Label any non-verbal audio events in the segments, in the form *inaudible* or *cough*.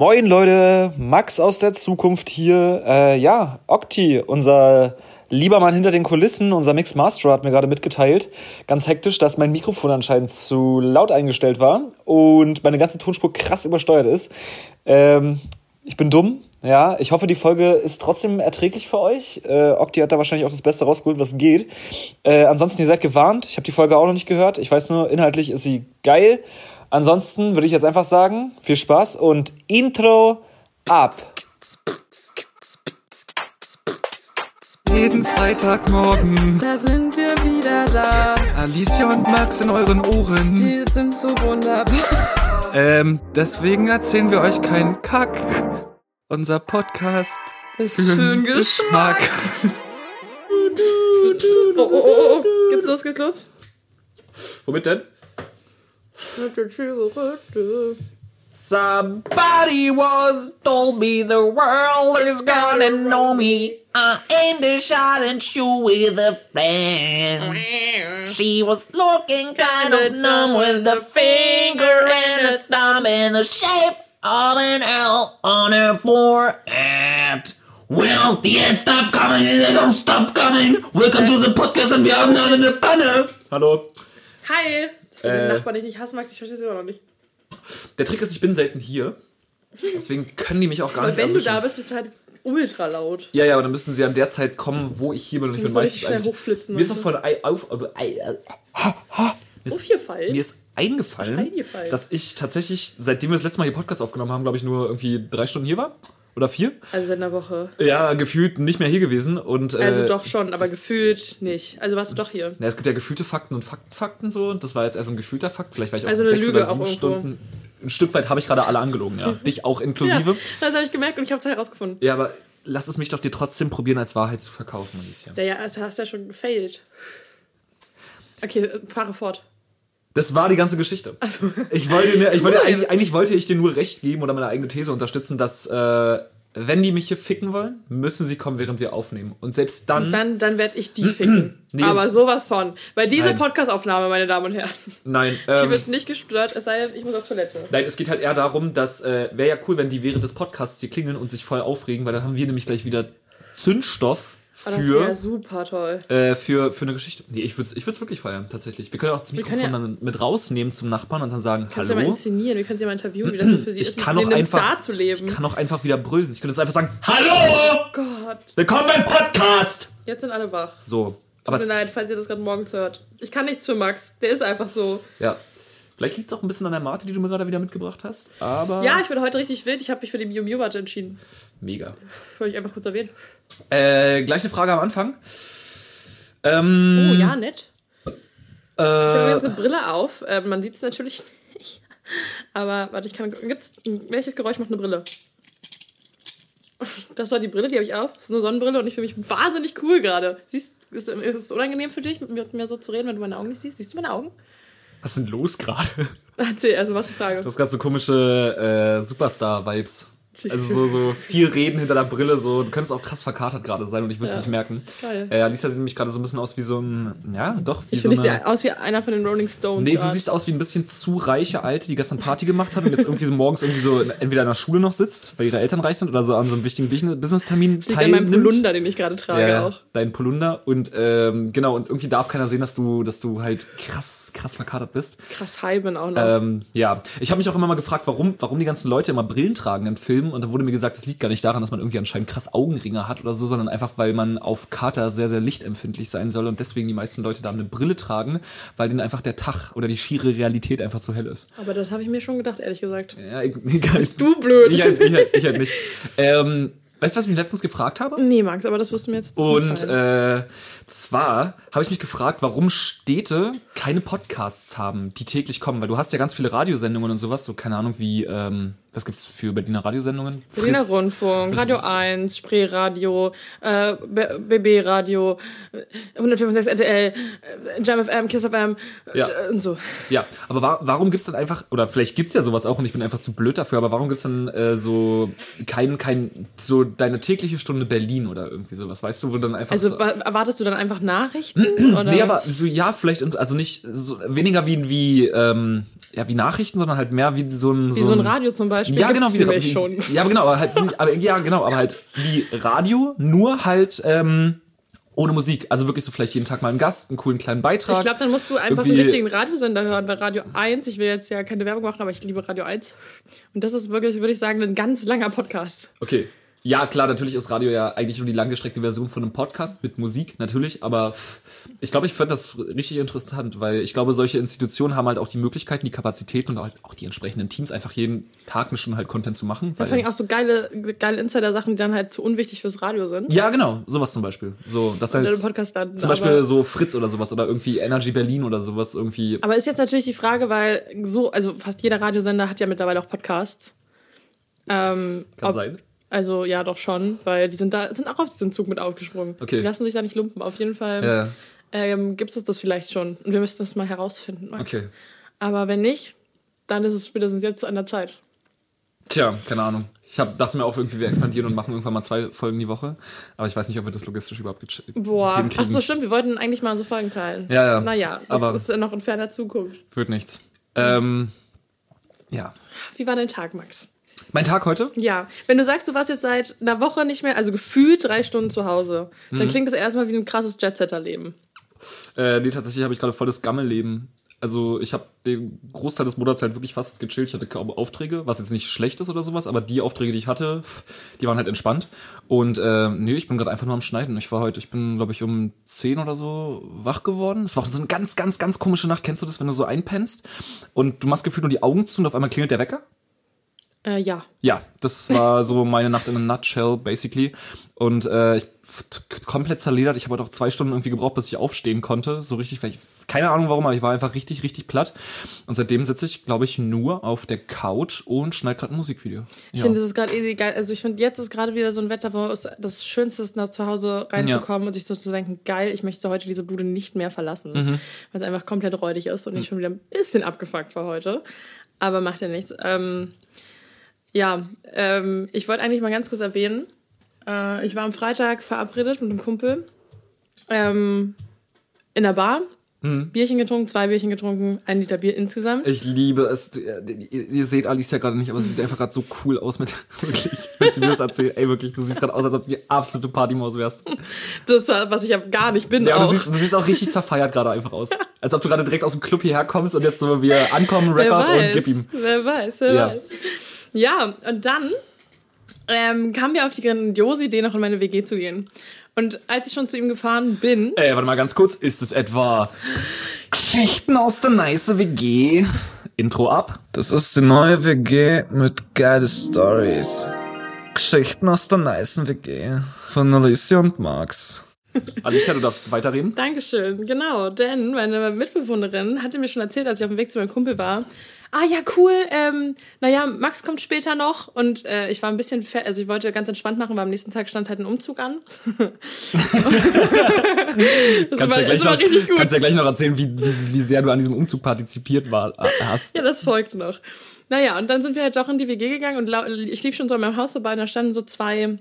Moin Leute, Max aus der Zukunft hier. Äh, ja, Octi, unser lieber Mann hinter den Kulissen, unser Mix Master hat mir gerade mitgeteilt, ganz hektisch, dass mein Mikrofon anscheinend zu laut eingestellt war und meine ganze Tonspur krass übersteuert ist. Ähm, ich bin dumm, ja. Ich hoffe, die Folge ist trotzdem erträglich für euch. Äh, Octi hat da wahrscheinlich auch das Beste rausgeholt, was geht. Äh, ansonsten, ihr seid gewarnt. Ich habe die Folge auch noch nicht gehört. Ich weiß nur, inhaltlich ist sie geil. Ansonsten würde ich jetzt einfach sagen, viel Spaß und Intro ab. Jeden Freitagmorgen, Da sind wir wieder da. Alicia und Max in euren Ohren. Die sind so wunderbar. *laughs* Ähm, deswegen erzählen wir euch keinen Kack. Unser Podcast Ist für einen Geschmack. Oh, oh, oh, oh. Geht's los, geht's los? Womit denn? Mit der Zigarette. Somebody once told me the world is gonna know me. I aimed a shot and shoot with a friend. She was looking kind of numb with a finger and a thumb in the shape of an L on her forehead. Well, the ends stop coming and they don't stop coming. Welcome to the podcast and we are haben in the panel. Hallo. Hi! Du Äh. den Nachbarn nicht hassen magst, ich verstehe es immer noch nicht. Der Trick ist, ich bin selten hier. Deswegen können die mich auch gar Aber nicht wenn du erwischen. da bist, bist du halt ultra laut. Ja, ja, aber dann müssen sie an der Zeit kommen, wo ich hier bin. Und ich bin meistens schnell hochflitzen Mir ist doch von Ei auf. aber Ei- Mir ist, Aufgefallen? mir ist eingefallen, Eingefallen. dass ich tatsächlich, seitdem wir das letzte Mal hier Podcast aufgenommen haben, glaube ich, nur irgendwie drei Stunden hier war. Oder vier. Also seit einer Woche. Ja, gefühlt nicht mehr hier gewesen. Und, äh, Also doch schon, aber gefühlt nicht. Also warst du doch hier. Ja, es gibt ja gefühlte Fakten und Faktenfakten so. Und das war jetzt eher so ein gefühlter Fakt. Vielleicht war ich auch Also sechs Lüge oder sieben. Stunden. Ein Stück weit habe ich gerade alle angelogen, ja. *laughs* Dich auch Ja, inklusive. das habe ich gemerkt und ich habe es herausgefunden. Ja. aber lass es mich doch dir trotzdem probieren, als Wahrheit zu verkaufen, Alicia. Ja, ja, also hast ja schon gefailt. Okay, fahre fort. Das war die ganze Geschichte. Also, Ich wollte, mir, ich wollte eigentlich, eigentlich wollte ich dir nur recht geben oder meine eigene These unterstützen, dass äh, wenn die mich hier ficken wollen, müssen sie kommen, während wir aufnehmen. Und selbst dann, dann, dann werde ich die ficken. *clears throat* Nee. Aber sowas von. Weil diese. Podcast-Aufnahme, meine Damen und Herren, nein, *laughs* die ähm, wird nicht gestört, es sei denn, ich muss auf Toilette. nein, es geht halt eher darum, dass äh, wäre ja cool, wenn die während des Podcasts hier klingeln und sich voll aufregen, weil dann haben wir nämlich gleich wieder Zündstoff Aber das wäre für, super toll. äh, für, für eine Geschichte. Nee, ich würde es ich würd's wirklich feiern, tatsächlich. Wir können auch das Mikrofon ja- dann mit rausnehmen zum Nachbarn und dann sagen, Kannst du ja mal hallo. inszenieren, wir können sie ja mal interviewen, wie das so für sie Ich ist, kann mit auch einfach, Star zu leben. ich kann auch einfach wieder brüllen. Ich könnte jetzt einfach sagen, Hallo! Gott, Willkommen beim Podcast! jetzt sind alle wach. so. Tut mir es- leid, falls ihr das gerade morgens hört. Ich kann nichts für Max, der ist einfach so. Ja. Vielleicht liegt es auch ein bisschen an der Mate, die du mir gerade wieder mitgebracht hast. Aber. Ja, ich bin heute richtig wild, ich habe mich für die Miu Miu Mate entschieden. Mega. Wollte ich einfach kurz erwähnen. Äh, gleich eine Frage am Anfang. Ähm, Oh, ja, nett. Ich habe äh, jetzt eine Brille auf. Ähm, man sieht es natürlich nicht. Aber warte, ich kann. Gibt's, welches Geräusch macht eine Brille? Das war die Brille, die habe ich auf. Das ist eine Sonnenbrille und ich fühle mich wahnsinnig cool gerade. Siehst ist, ist es unangenehm für dich, mit mir so zu reden, wenn du meine Augen nicht siehst? Siehst du meine Augen? Was ist denn los gerade? Erzähl, also was ist die Frage? Das gerade so komische äh, Superstar-Vibes. Also so, so viel Reden hinter der Brille, so, du könntest auch krass verkatert gerade sein und ich würde es Ja. nicht merken. Geil. Äh, Alicia sieht nämlich gerade so ein bisschen aus wie so ein, ja, doch, wie ich so ich eine... aus wie einer von den Rolling Stones. Nee, du grad. siehst aus wie ein bisschen zu reiche Alte, die gestern Party gemacht hat und jetzt irgendwie so morgens irgendwie so entweder in der Schule noch sitzt, weil ihre Eltern reich sind oder so an so einem wichtigen Business-Termin liegt an meinem teilnimmt. Polunder, den ich gerade trage ja, auch. dein Polunder und ähm, genau und irgendwie darf keiner sehen, dass du, dass du halt krass, krass verkatert bist. Krass high bin auch noch. Ähm, ja, ich habe mich auch immer mal gefragt, warum, warum die ganzen Leute immer Brillen tragen in Filmen und da wurde mir gesagt, das liegt gar nicht daran, dass man irgendwie anscheinend krass Augenringe hat oder so, sondern einfach, weil man auf Kater sehr, sehr lichtempfindlich sein soll und deswegen die meisten Leute da eine Brille tragen, weil denen einfach der Tag oder die schiere Realität einfach zu hell ist. Aber das habe ich mir schon gedacht, ehrlich gesagt. Ja, *laughs* egal. Du blöd. Ich halt, ich halt, ich halt nicht. Ähm, weißt du, was ich mich letztens gefragt habe? Nee, Max, aber das wirst du mir jetzt Und äh, zwar habe ich mich gefragt, warum Städte keine Podcasts haben, die täglich kommen, weil du hast ja ganz viele Radiosendungen und sowas, so keine Ahnung wie, ähm, was gibt's für Berliner Radiosendungen? Berliner Fritz. Rundfunk, Radio 1, Spreeradio, äh, BB Radio, äh, 105.6 RTL, äh, Jam FM, Kiss FM Ja. äh, und so. Ja, aber wa warum gibt's dann einfach, oder vielleicht gibt's ja sowas auch und ich bin einfach zu blöd dafür, aber warum gibt's dann äh, so kein, kein, so deine tägliche Stunde Berlin oder irgendwie sowas, weißt du, wo dann einfach Also so, wa- erwartest du dann einfach Nachrichten? *clears throat* oder Nee, aber so, ja, vielleicht, also nicht, so, weniger wie, wie, ähm, ja, wie Nachrichten, sondern halt mehr wie so ein, Wie so ein Radio zum Beispiel Ja, gibt's genau, wie, wie, schon. Ja, aber genau, aber halt, aber, ja, genau, aber halt wie Radio, nur halt ähm, ohne Musik. Also wirklich so vielleicht jeden Tag mal einen Gast, einen coolen kleinen Beitrag. Ich glaube, dann musst du einfach einen richtigen Radiosender hören, weil Radio 1, ich will jetzt ja keine Werbung machen, aber ich liebe Radio 1. Und das ist wirklich, würde ich sagen, ein ganz langer Podcast. Okay. Ja, klar, natürlich ist Radio ja eigentlich nur die langgestreckte Version von einem Podcast mit Musik, natürlich, aber ich glaube, ich fand das richtig interessant, weil ich glaube, solche Institutionen haben halt auch die Möglichkeiten, die Kapazitäten und halt auch die entsprechenden Teams einfach jeden Tag eine Stunde halt Content zu machen. Da fand ich auch so geile, geile Insider-Sachen, die dann halt zu unwichtig fürs Radio sind. ja, genau, sowas zum Beispiel. So, das halt landen. zum Beispiel so Fritz oder sowas oder irgendwie Energy Berlin oder sowas irgendwie. aber ist jetzt natürlich die Frage, weil so, also fast jeder Radiosender hat ja mittlerweile auch Podcasts. Ähm, Kann ob- sein. Also ja, doch schon, weil die sind da, sind auch auf diesen Zug mit aufgesprungen. Okay. Die lassen sich da nicht lumpen. Auf jeden Fall Ja. ähm, gibt es das vielleicht schon. Und wir müssen das mal herausfinden, Max. Okay. Aber wenn nicht, dann ist es spätestens jetzt an der Zeit. Tja, keine Ahnung. Ich hab, dachte mir auch irgendwie, wir expandieren und machen irgendwann mal zwei Folgen die Woche. Aber ich weiß nicht, ob wir das logistisch überhaupt gesch- Boah, hinkriegen. ach so, stimmt. Wir wollten eigentlich mal so Folgen teilen. Ja, ja. Naja, das Aber- ist noch in ferner Zukunft. Wird nichts. Ähm, ja. Wie war dein Tag, Max? Mein Tag heute? Ja, wenn du sagst, du warst jetzt seit einer Woche nicht mehr, also gefühlt drei Stunden zu Hause, Mhm. dann klingt das erstmal wie ein krasses Jetsetter-Leben. Äh, nee, tatsächlich habe ich gerade volles Gammelleben. Also ich habe den Großteil des Monats halt wirklich fast gechillt. Ich hatte kaum Aufträge, was jetzt nicht schlecht ist oder sowas, aber die Aufträge, die ich hatte, die waren halt entspannt. Und äh, nee, ich bin gerade einfach nur am Schneiden. Ich war heute, ich bin, glaube ich, um 10 oder so wach geworden. Es war auch so eine ganz, ganz, ganz komische Nacht. Kennst du das, wenn du so einpennst und du machst gefühlt nur die Augen zu und auf einmal klingelt der Wecker? Äh, ja. Ja, das war so meine Nacht in a nutshell, basically. Und äh, ich komplett zerledert. Ich habe heute auch zwei Stunden irgendwie gebraucht, bis ich aufstehen konnte. So richtig, weil ich, keine Ahnung warum, aber ich war einfach richtig, richtig platt. Und seitdem sitze ich, glaube ich, nur auf der Couch und schneide gerade ein Musikvideo. Ich Ja. finde, das ist gerade geil. Also ich finde, jetzt ist gerade wieder so ein Wetter, wo es das Schönste ist, nach zu Hause reinzukommen und sich so zu denken, geil, ich möchte heute diese Bude nicht mehr verlassen. Mhm. Weil es einfach komplett räudig ist und ich schon wieder ein bisschen abgefuckt war heute. Aber macht ja nichts. Ähm, ja, ähm, ich wollte eigentlich mal ganz kurz erwähnen, äh, ich war am Freitag verabredet mit einem Kumpel ähm, in der Bar. Bierchen getrunken, zwei Bierchen getrunken, ein Liter Bier insgesamt. Ich liebe es. Ihr, ihr seht Alice ja gerade nicht, aber sie sieht *laughs* einfach gerade so cool aus mit *laughs* wirklich, wenn sie mir das erzählt. Ey, wirklich, du siehst gerade aus, als ob du die absolute Partymaus wärst. Das war, was ich ja gar nicht bin Ja, auch. du siehst, du siehst auch richtig zerfeiert gerade einfach aus. Als ob du gerade direkt aus dem Club hierher kommst und jetzt so wir ankommen, Record und gib ihm. wer weiß, wer Ja. weiß. Ja, und dann ähm, kamen wir auf die grandiose Idee, noch in meine WG zu gehen. Und als ich schon zu ihm gefahren bin, Ey, warte mal ganz kurz. Ist es etwa Geschichten aus der nice WG? Intro ab. Das ist die neue WG mit geile Stories. Geschichten aus der nicen WG von Alicia und Max. *laughs* Alicia, du darfst weiterreden. Dankeschön, genau, denn meine Mitbewohnerin hatte mir schon erzählt, als ich auf dem Weg zu meinem Kumpel war, ah ja, cool, ähm, naja, Max kommt später noch und äh, ich war ein bisschen, also ich wollte ganz entspannt machen, weil am nächsten Tag stand halt ein Umzug an. *laughs* das Kannst war, ja, gleich das war noch, richtig gut. kannst ja gleich noch erzählen, wie, wie, wie sehr du an diesem Umzug partizipiert war, äh, hast. Ja, das folgt noch. Naja, und dann sind wir halt doch in die WG gegangen und ich lief schon so an meinem Haus vorbei und da standen so zwei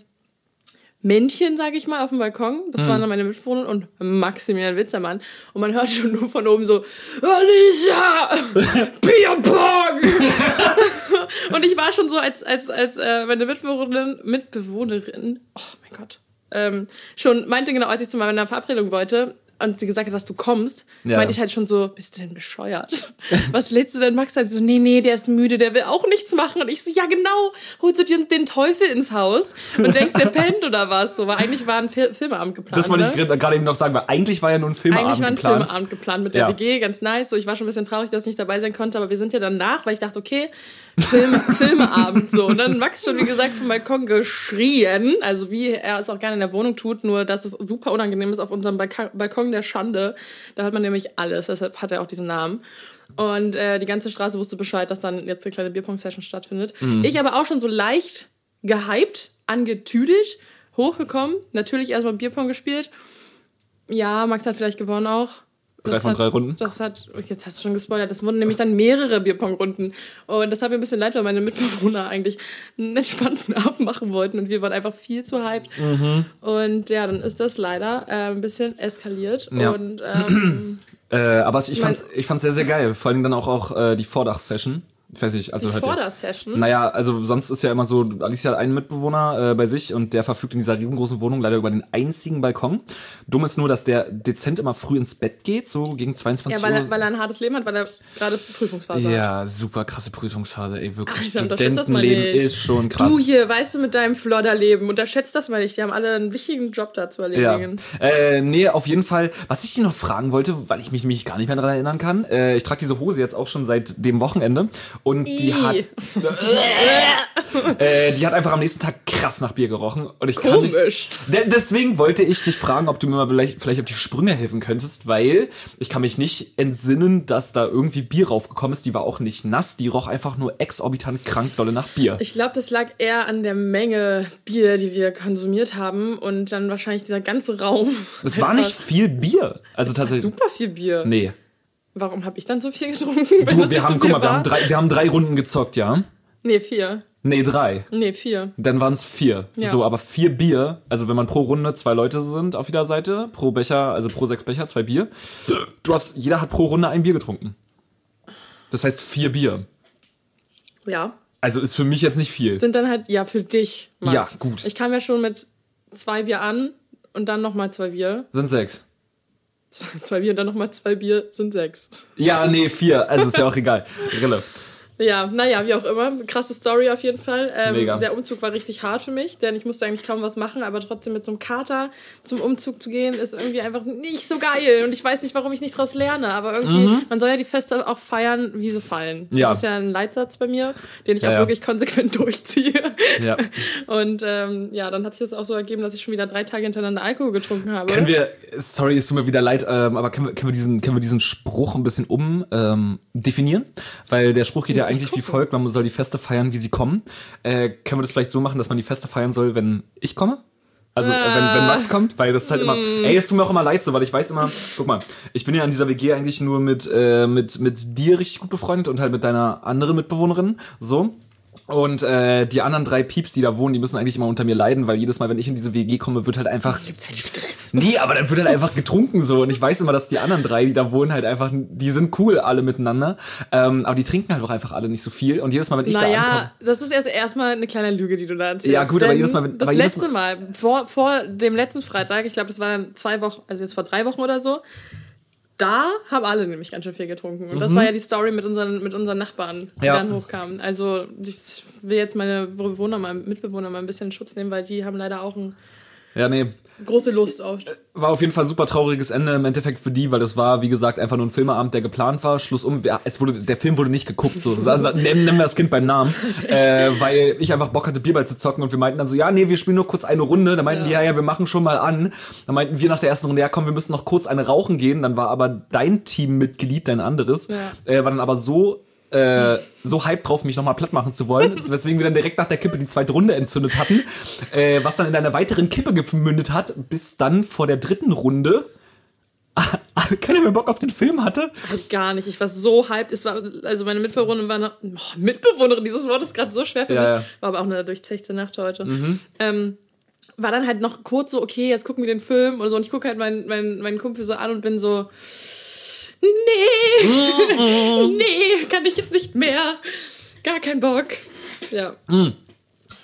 Männchen, sage ich mal, auf dem Balkon. Das waren dann meine Mitbewohner und Maximilian Witzermann. Und man hört schon nur von oben so, Alicia, *laughs* Bierpong! *laughs* und ich war schon so, als, als, als äh, meine Mitbewohnerin, Mitbewohnerin, oh mein Gott, ähm, schon meinte genau, als ich zu meiner Verabredung wollte, und sie gesagt hat, dass du kommst, Ja. meinte ich halt schon so, bist du denn bescheuert? *laughs* Was lädst du denn Max ein? So, nee, nee, der ist müde, der will auch nichts machen. Und ich so, ja genau, holst du dir den Teufel ins Haus und denkst, der *laughs* pennt oder was? So, weil eigentlich war ein Fil Filmeabend geplant. Das wollte ich ne? gerade eben noch sagen, weil eigentlich war ja nur ein Filmabend Eigentlich war ein geplant. Filmeabend geplant mit der Ja. WG, ganz nice. So, ich war schon ein bisschen traurig, dass ich nicht dabei sein konnte, aber wir sind ja danach, weil ich dachte, okay, Film, *laughs* Filmeabend so. Und dann Max schon, wie gesagt, vom Balkon geschrien, also wie er es auch gerne in der Wohnung tut, nur dass es super unangenehm ist auf unserem Balka Balkon der Schande. Da hört man nämlich alles, deshalb hat er auch diesen Namen. Und äh, die ganze Straße wusste Bescheid, dass dann jetzt eine kleine Bierpong-Session stattfindet. Ich aber auch schon so leicht gehypt, angetüdelt, hochgekommen, natürlich erstmal Bierpong gespielt. Ja, Max hat vielleicht gewonnen auch. Drei Das von hat, drei Runden. Das hat, jetzt hast du schon gespoilert, das wurden nämlich dann mehrere Bierpong-Runden. Und das hat mir ein bisschen leid, weil meine Mitbewohner eigentlich einen entspannten *laughs* Abend machen wollten und wir waren einfach viel zu hyped. Mhm. Und ja, dann ist das leider äh, ein bisschen eskaliert. Ja. Und ähm, *clears throat* Äh, aber ich fand's, ich fand's sehr, sehr geil. Vor allem dann auch, auch äh, die Vordach-Session. Ich weiß nicht, also Die hört ja- Vordersession? Naja, also sonst ist ja immer so, Alicia hat einen Mitbewohner äh, bei sich und der verfügt in dieser riesengroßen Wohnung leider über den einzigen Balkon. Dumm ist nur, dass der dezent immer früh ins Bett geht, so gegen 22 Ja, weil Uhr. er, weil er ein hartes Leben hat, weil er gerade Prüfungsphase hat. ja, super krasse Prüfungsphase, ey, wirklich. Mal Studentenleben nicht. ist schon krass. Du hier, weißt du, mit deinem Flodderleben, unterschätzt das mal nicht. Die haben alle einen wichtigen Job da zu Ja. erledigen. Äh, nee, auf jeden Fall. Was ich dir noch fragen wollte, weil ich mich, mich gar nicht mehr daran erinnern kann. Äh, ich trage diese Hose jetzt auch schon seit dem Wochenende und die Ih. hat, äh, die hat einfach am nächsten Tag krass nach Bier gerochen und ich kann Komisch. De deswegen wollte ich dich fragen, ob du mir mal vielleicht, vielleicht auf die Sprünge helfen könntest, weil ich kann mich nicht entsinnen, dass da irgendwie Bier raufgekommen ist. Die war auch nicht nass, die roch einfach nur exorbitant krank dolle nach Bier. Ich glaube, das lag eher an der Menge Bier, die wir konsumiert haben und dann wahrscheinlich dieser ganze Raum. Es war nicht *laughs* viel Bier. Also Es war tatsächlich. super viel Bier. Nee. Warum habe ich dann so viel getrunken? Du, wir haben, so guck mal, wir haben, drei, wir haben drei Runden gezockt, ja? Nee, vier. Nee, drei. Nee, vier. Dann waren es vier. Ja. So, aber vier Bier, also wenn man pro Runde zwei Leute sind auf jeder Seite, pro Becher, also pro sechs Becher, zwei Bier. Du hast, jeder hat pro Runde ein Bier getrunken. Das heißt vier Bier. Ja. Also ist für mich jetzt nicht viel. Sind dann halt, ja, für dich, Max. Ja, gut. Ich kam ja schon mit zwei Bier an und dann nochmal zwei Bier. Sind sechs. Zwei Bier und dann nochmal zwei Bier sind sechs. Ja, nee, vier. Also ist ja auch egal. Rille. Ja, naja, wie auch immer. Krasse Story auf jeden Fall. Ähm, Mega. Der Umzug war richtig hart für mich, denn ich musste eigentlich kaum was machen, aber trotzdem mit so einem Kater zum Umzug zu gehen, ist irgendwie einfach nicht so geil. Und ich weiß nicht, warum ich nicht draus lerne, aber irgendwie, man soll ja die Feste auch feiern, wie sie fallen. Das Mhm. Ja. ist ja ein Leitsatz bei mir, den ich Ja, auch ja. wirklich konsequent *laughs* durchziehe. Ja. Und ähm, ja, dann hat sich das auch so ergeben, dass ich schon wieder drei Tage hintereinander Alkohol getrunken habe. Können wir, sorry, es tut mir wieder leid, ähm, aber können wir, können wir diesen, können wir diesen Spruch ein bisschen um ähm, definieren? Weil der Spruch geht ja eigentlich wie folgt: Man soll die Feste feiern, wie sie kommen. Äh, können wir das vielleicht so machen, dass man die Feste feiern soll, wenn ich komme? Also äh, wenn, wenn Max kommt, weil das ist halt immer, ey, es tut mir auch immer leid so, weil ich weiß immer, guck mal, ich bin ja an dieser WG eigentlich nur mit, äh, mit, mit dir richtig gut befreundet und halt mit deiner anderen Mitbewohnerin, so. Und äh, die anderen drei Pieps, die da wohnen, die müssen eigentlich immer unter mir leiden, weil jedes Mal, wenn ich in diese WG komme, wird halt einfach Gibt's halt Stress. Nee, aber dann wird halt einfach getrunken so. Und ich weiß immer, dass die anderen drei, die da wohnen, halt einfach, die sind cool alle miteinander. Ähm, aber die trinken halt auch einfach alle nicht so viel. Und jedes Mal, wenn ich da ankomme. Naja, das ist jetzt erstmal eine kleine Lüge, die du da erzählst. Ja, gut, aber jedes Mal, wenn- Das letzte Mal, vor, vor dem letzten Freitag, ich glaube, es waren zwei Wochen, also jetzt vor drei Wochen oder so, da haben alle nämlich ganz schön viel getrunken. Und das war ja die Story mit unseren, mit unseren Nachbarn, die Mhm. Ja. dann hochkamen. Also ich will jetzt meine Bewohner mal, Mitbewohner mal ein bisschen in Schutz nehmen, weil die haben leider auch eine Ja, nee. Große Lust auf. War auf jeden Fall ein super trauriges Ende im Endeffekt für die, weil das war, wie gesagt, einfach nur ein Filmeabend, der geplant war. Schluss um. Es wurde, der Film wurde nicht geguckt. So. *laughs* Sa- Nennen wir das Kind beim Namen. äh, weil ich einfach Bock hatte, Bierball zu zocken und wir meinten dann so, ja, nee, wir spielen nur kurz eine Runde. Dann meinten die, ja, ja, wir machen schon mal an. Dann meinten wir nach der ersten Runde, ja, komm, wir müssen noch kurz eine rauchen gehen. Dann war aber dein Teammitglied, dein anderes, Ja. äh, war dann aber so äh, so hype drauf, mich nochmal platt machen zu wollen, *laughs* weswegen wir dann direkt nach der Kippe die zweite Runde entzündet hatten, äh, was dann in einer weiteren Kippe gemündet hat, bis dann vor der dritten Runde *laughs* keiner mehr Bock auf den Film hatte. Gar nicht. Ich war so hyped. Es war, also meine Mitbewohnerin war noch, oh, Mitbewohnerin, dieses Wort ist gerade so schwer für Ja, mich. ja. Mhm. War aber auch eine durchzechte Nacht heute. Ähm, war dann halt noch kurz so, okay, jetzt gucken wir den Film oder so. Und ich gucke halt meinen mein, meinen Kumpel so an und bin so, nee, nee, kann ich jetzt nicht mehr. Gar kein Bock. Ja.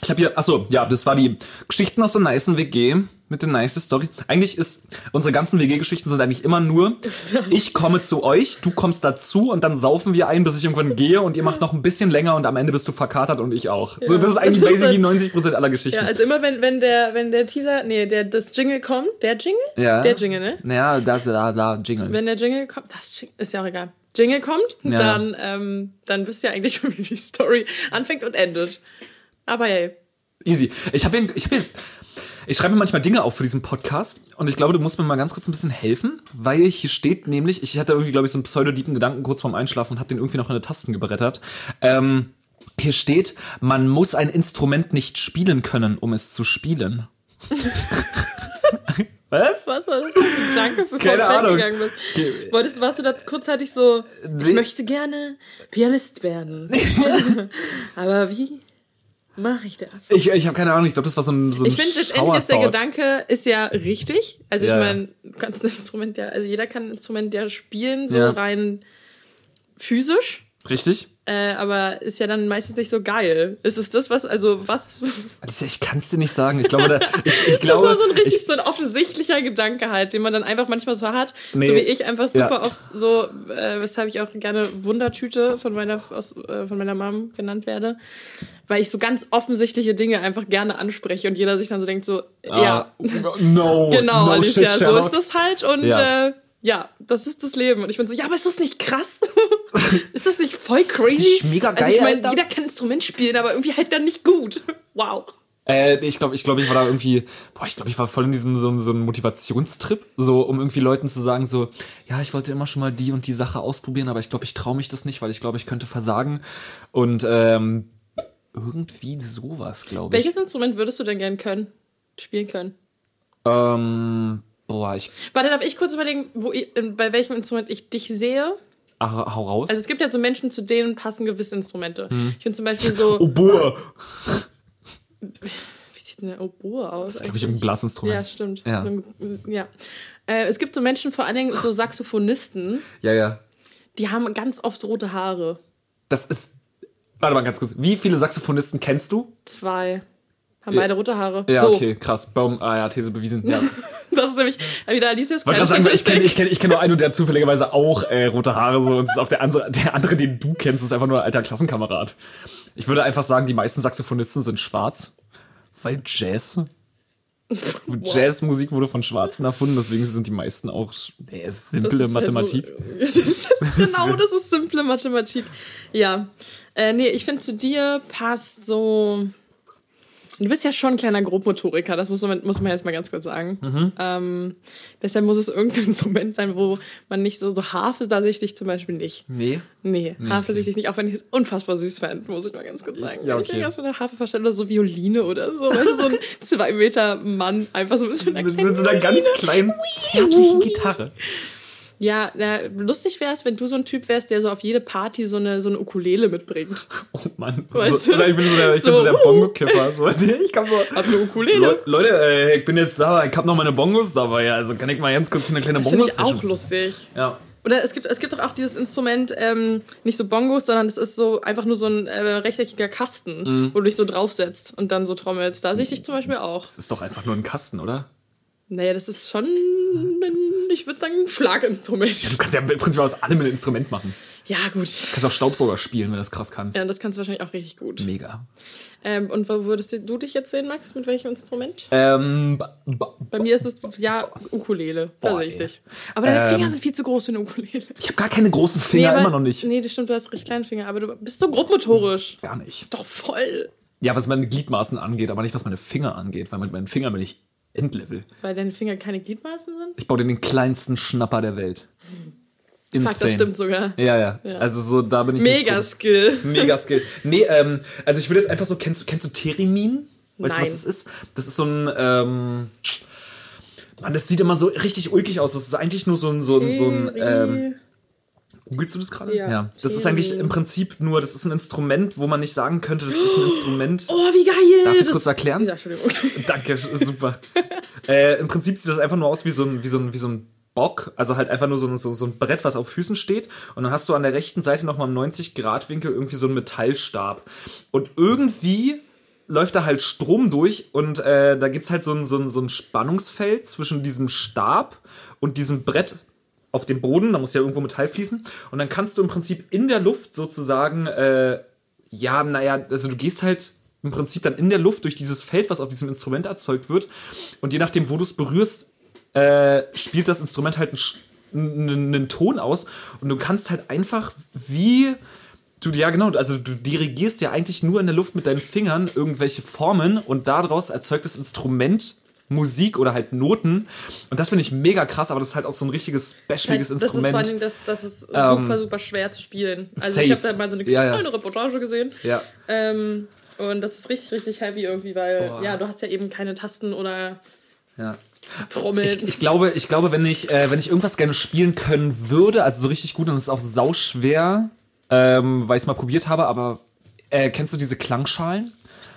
Ich habe hier, achso, ja, das war die Geschichten aus der nicen WG mit der nice Story. Eigentlich ist, unsere ganzen WG-Geschichten sind eigentlich immer nur, *laughs* ich komme zu euch, du kommst dazu und dann saufen wir ein, bis ich irgendwann gehe und ihr macht noch ein bisschen länger und am Ende bist du verkatert und ich auch. so, das ist eigentlich das ist basically dann- 90% aller Geschichten. Ja, also immer wenn, wenn der, wenn der Teaser, nee, der, das Jingle kommt, der Jingle? Ja. Der Jingle, ne? Naja, da, da, da, Jingle. Wenn der Jingle kommt, das ist ja auch egal. Jingle kommt, Ja. dann, ähm, dann wisst ihr eigentlich schon, *laughs* wie die Story anfängt und endet. Aber hey, Easy. Ich habe hier, ich habe hier, ich schreibe mir manchmal Dinge auf für diesen Podcast und ich glaube, du musst mir mal ganz kurz ein bisschen helfen, weil hier steht nämlich, ich hatte irgendwie, glaube ich, so einen pseudodiepen Gedanken kurz vorm Einschlafen und habe den irgendwie noch in die Tasten gebrettert. Ähm, hier steht, man muss ein Instrument nicht spielen können, um es zu spielen. *laughs* Was? was war das für ein Gedanke, bevor Keine du Ahnung. gegangen bist? Wolltest, warst du da kurzzeitig so, ich möchte gerne Pianist werden. *laughs* Aber wie mache ich das? Ich, ich habe keine Ahnung, ich glaube, das war so ein, so ein Ich finde, letztendlich ist der. Gedanke ist ja richtig. Also Ja, ich meine, du kannst ein Instrument ja, also jeder kann ein Instrument ja spielen, so Ja. rein physisch. Richtig? Äh, aber ist ja dann meistens nicht so geil. Ist es das, was, also was? Ich kann es dir nicht sagen. Ich glaube, da, ich, ich *laughs* Das glaube, war so ein richtig ich, so ein offensichtlicher Gedanke halt, den man dann einfach manchmal so hat. Nee. So wie ich einfach super Ja. oft so, äh, weshalb ich auch gerne Wundertüte von meiner, aus, äh, von meiner Mom genannt werde. Weil ich so ganz offensichtliche Dinge einfach gerne anspreche und jeder sich dann so denkt so, ja, Ah, *laughs* no, genau, no Alicia, shit, so ist das halt und Ja. äh, ja, das ist das Leben. Und ich bin so, ja, aber ist das nicht krass? *laughs* ist das nicht voll crazy? nicht mega Also ich geil, meine, Alter? jeder kann Instrument spielen, aber irgendwie halt dann nicht gut. Wow. Äh, ich glaube, ich, glaub, ich war da irgendwie, boah, ich glaube, ich war voll in diesem so, so einem Motivationstrip, so um irgendwie Leuten zu sagen, so, ja, ich wollte immer schon mal die und die Sache ausprobieren, aber ich glaube, ich traue mich das nicht, weil ich glaube, ich könnte versagen. Und ähm, irgendwie sowas, glaube ich. Welches Instrument würdest du denn gern können? Spielen können? Ähm, boah, ich Warte, darf ich kurz überlegen, wo ich, bei welchem Instrument ich dich sehe? ach, hau raus. Also es gibt ja so Menschen, zu denen passen gewisse Instrumente. Ich finde zum Beispiel so, *laughs* boah. wie sieht denn der Oboe aus? Das ist, glaube ich, irgendein Blasinstrument. ja, stimmt. Ja. So, ein- ja. Äh, es gibt so Menschen, vor allen Dingen so Saxophonisten, Ja, ja. die haben ganz oft rote Haare. Das ist, warte mal ganz kurz. Wie viele Saxophonisten kennst du? Zwei. Haben beide rote Haare. Ja, so, okay, krass. Baum, ah ja, These bewiesen. Ja. *laughs* das ist nämlich wieder Alicias kleine sagen, ich kenne ich kenn, ich kenn nur einen und der hat zufälligerweise auch äh, rote Haare so und ist auch der andere, der andere, den du kennst, ist einfach nur ein alter Klassenkamerad. Ich würde einfach sagen, die meisten Saxophonisten sind schwarz, weil Jazz. *laughs* Jazzmusik wurde von Schwarzen erfunden, deswegen sind die meisten auch nee, simple ist halt Mathematik. *laughs* So, genau, das ist simple Mathematik. Ja. Äh, nee, ich finde, zu dir passt so. Du bist ja schon ein kleiner Grobmotoriker, das muss man, muss man jetzt mal ganz kurz sagen. Mhm. Ähm, deshalb muss es irgendein *laughs* Instrument sein, wo man nicht so, so Harfe, da sehe ich dich zum Beispiel nicht. Nee. Nee, Harfe sehe ich dich nicht, auch wenn ich es unfassbar süß fand, muss ich mal ganz kurz sagen. Ja, Wenn ich okay. mir ganz mit der Harfe verstelle, oder so Violine oder so, weißt du, so ein *laughs* zwei Meter Mann, einfach so ein bisschen Mit, mit so einer ganz kleinen, zärtlichen Gitarre. Ja, na, lustig wäre es, wenn du so ein Typ wärst, der so auf jede Party so eine, so eine Ukulele mitbringt. Oh Mann. *laughs* Weißt so, du? oder ich bin so der, ich bin So, so der wuhu. Bongo-Kiffer. So, *laughs* ich kann so. Hab eine Ukulele. Le Leute, äh, ich bin jetzt da, ich hab noch meine Bongos dabei, also kann ich mal ganz kurz eine kleine Das finde Bongos ich auch lustig. Ja. Oder es gibt, es gibt doch auch dieses Instrument, ähm, nicht so Bongos, sondern es ist so einfach nur so ein äh, rechteckiger Kasten, Mhm. wo du dich so draufsetzt und dann so trommelst. Da sehe ich dich zum Beispiel auch. Das ist doch einfach nur ein Kasten, oder? Naja, das ist schon, ein, ich würde sagen, ein Schlaginstrument. Du kannst ja im Prinzip aus allem ein Instrument machen. Ja, gut. Du kannst auch Staubsauger spielen, wenn du das krass kannst. Ja, das kannst du wahrscheinlich auch richtig gut. Mega. Ähm, und wo würdest du dich jetzt sehen, Max? Mit welchem Instrument? Ähm, Bei mir ist es, ja, Ukulele. Da Boah, sehe ey. dich. Aber deine Ähm, Finger sind viel zu groß für eine Ukulele. ich habe gar keine großen Finger, aber- immer noch nicht. Nee, das stimmt, du hast richtig kleine Finger, aber du bist so grobmotorisch. Gar nicht. Doch voll. Ja, was meine Gliedmaßen angeht, aber nicht was meine Finger angeht, weil mit meinen Fingern bin ich Endlevel. Weil deine Finger keine Gliedmaßen sind? Ich baue dir den kleinsten Schnapper der Welt. Insane. *laughs* Fuck, das stimmt sogar. Ja, ja, Ja. Also so, da bin ich nicht Mega drin. Skill. Mega Skill. Nee, ähm, also ich würde jetzt einfach so, kennst du, kennst du Therimin? Weißt du, Nein. was das ist? Das ist so ein, ähm, Mann, das sieht immer so richtig ulkig aus. Das ist eigentlich nur so ein, so ein, so ein, ähm, googelst du das gerade? Ja. Das ist eigentlich im Prinzip nur, das ist ein Instrument, wo man nicht sagen könnte, das ist ein Instrument. Oh, wie geil. Darf ich es Das- kurz erklären? Ja, Entschuldigung. *laughs* Danke, super. äh, Im Prinzip sieht das einfach nur aus wie so ein, wie so ein, wie so ein Bock, also halt einfach nur so ein, so, so ein Brett, was auf Füßen steht. Und dann hast du an der rechten Seite nochmal im 90-Grad-Winkel irgendwie so einen Metallstab. Und irgendwie läuft da halt Strom durch und äh, da gibt's halt so ein, so, ein, so ein Spannungsfeld zwischen diesem Stab und diesem Brett auf dem Boden. Da muss ja irgendwo Metall fließen. Und dann kannst du im Prinzip in der Luft sozusagen, äh, ja, naja, also du gehst halt im Prinzip dann in der Luft durch dieses Feld, was auf diesem Instrument erzeugt wird. Und je nachdem, wo du es berührst, äh, spielt das Instrument halt einen, einen Ton aus. Und du kannst halt einfach wie. Du, ja, genau, also du dirigierst ja eigentlich nur in der Luft mit deinen Fingern irgendwelche Formen und daraus erzeugt das Instrument Musik oder halt Noten. Und das finde ich mega krass, aber das ist halt auch so ein richtiges, bashliges Das ist vor Instrument. allen Dingen, das, das ist Ähm, super, super schwer zu spielen. Also safe. ich habe da mal so eine Ja, ja. kleine Reportage gesehen. ja. Ähm, und das ist richtig, richtig heavy irgendwie, weil ja, du hast ja eben keine Tasten oder ja. Trommeln. Ich, ich glaube, ich glaube, wenn ich, äh, wenn ich irgendwas gerne spielen können würde, also so richtig gut, dann ist es auch sauschwer, ähm, weil ich es mal probiert habe, aber äh, kennst du diese Klangschalen?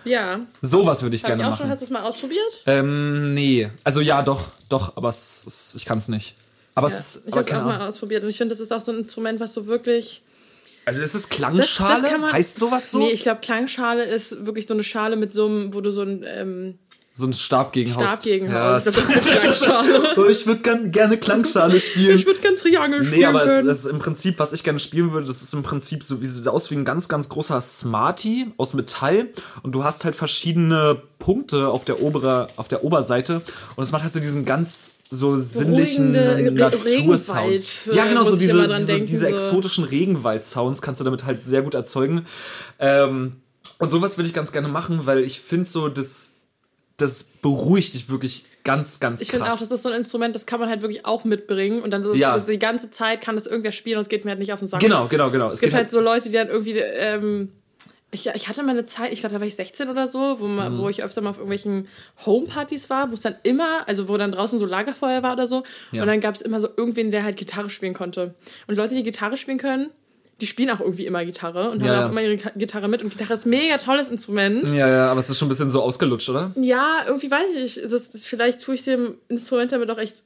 Ja, Sowas würde ich ich gerne auch schon. machen. Hast du es mal ausprobiert? Ähm, nee. Also ja, doch, doch, aber es, es, ich kann es nicht. Aber Ja, es ist, ich aber habe es auch keine mal Ahnung. ausprobiert und ich finde, das ist auch so ein Instrument, was so wirklich Also ist es Das, Klangschale? das kann man, heißt sowas so? Nee, ich glaube, Klangschale ist wirklich so eine Schale mit so einem, wo du so ein ähm, so ein Stab gegen Haus. Stab gegen Ja, Haus. Ich glaub, das ist Klangschale. *laughs* Ich würde gern, gerne Klangschale spielen. Ich würde gern Triangel spielen Nee, aber es, können. es ist im Prinzip, was ich gerne spielen würde, das ist im Prinzip so, wie sieht aus wie ein ganz, ganz großer Smartie aus Metall und du hast halt verschiedene Punkte auf der obere, auf der Oberseite und es macht halt so diesen ganz so sinnlichen Natursound. Regenwald, Ja, äh, genau, so muss ich diese, diese, denken, diese so. exotischen Regenwald-Sounds kannst du damit halt sehr gut erzeugen. Ähm, und sowas würde ich ganz gerne machen, weil ich finde so, das, das beruhigt dich wirklich ganz, ganz Ich krass. finde auch, das ist so ein Instrument, das kann man halt wirklich auch mitbringen und dann so Ja. die ganze Zeit kann das irgendwer spielen und es geht mir halt nicht auf den Sack. genau, genau, genau. Es gibt halt so Leute, die dann irgendwie, ähm, ich, ich hatte mal eine Zeit, ich glaube, da war ich 16 oder so, wo, man, Mhm. wo ich öfter mal auf irgendwelchen Homepartys war, wo es dann immer, also wo dann draußen so Lagerfeuer war oder so. Ja. Und dann gab es immer so irgendwen, der halt Gitarre spielen konnte. Und Leute, die Gitarre spielen können, die spielen auch irgendwie immer Gitarre und haben ja. auch immer ihre Gitarre mit. Und Gitarre ist ein mega tolles Instrument. Ja, ja, aber es ist schon ein bisschen so ausgelutscht, oder? Ja, irgendwie weiß ich. Das, das, vielleicht tue ich dem Instrument damit auch echt,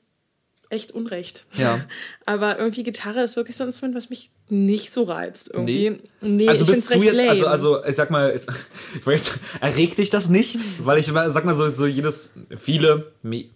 echt Unrecht. Ja. *laughs* Aber irgendwie Gitarre ist wirklich so ein Instrument, was mich nicht so reizt. Irgendwie. Nee, also ich bist du jetzt, lame. also, also ich sag mal, *laughs* ich jetzt, erregt dich das nicht? Weil ich sag mal so, so jedes, viele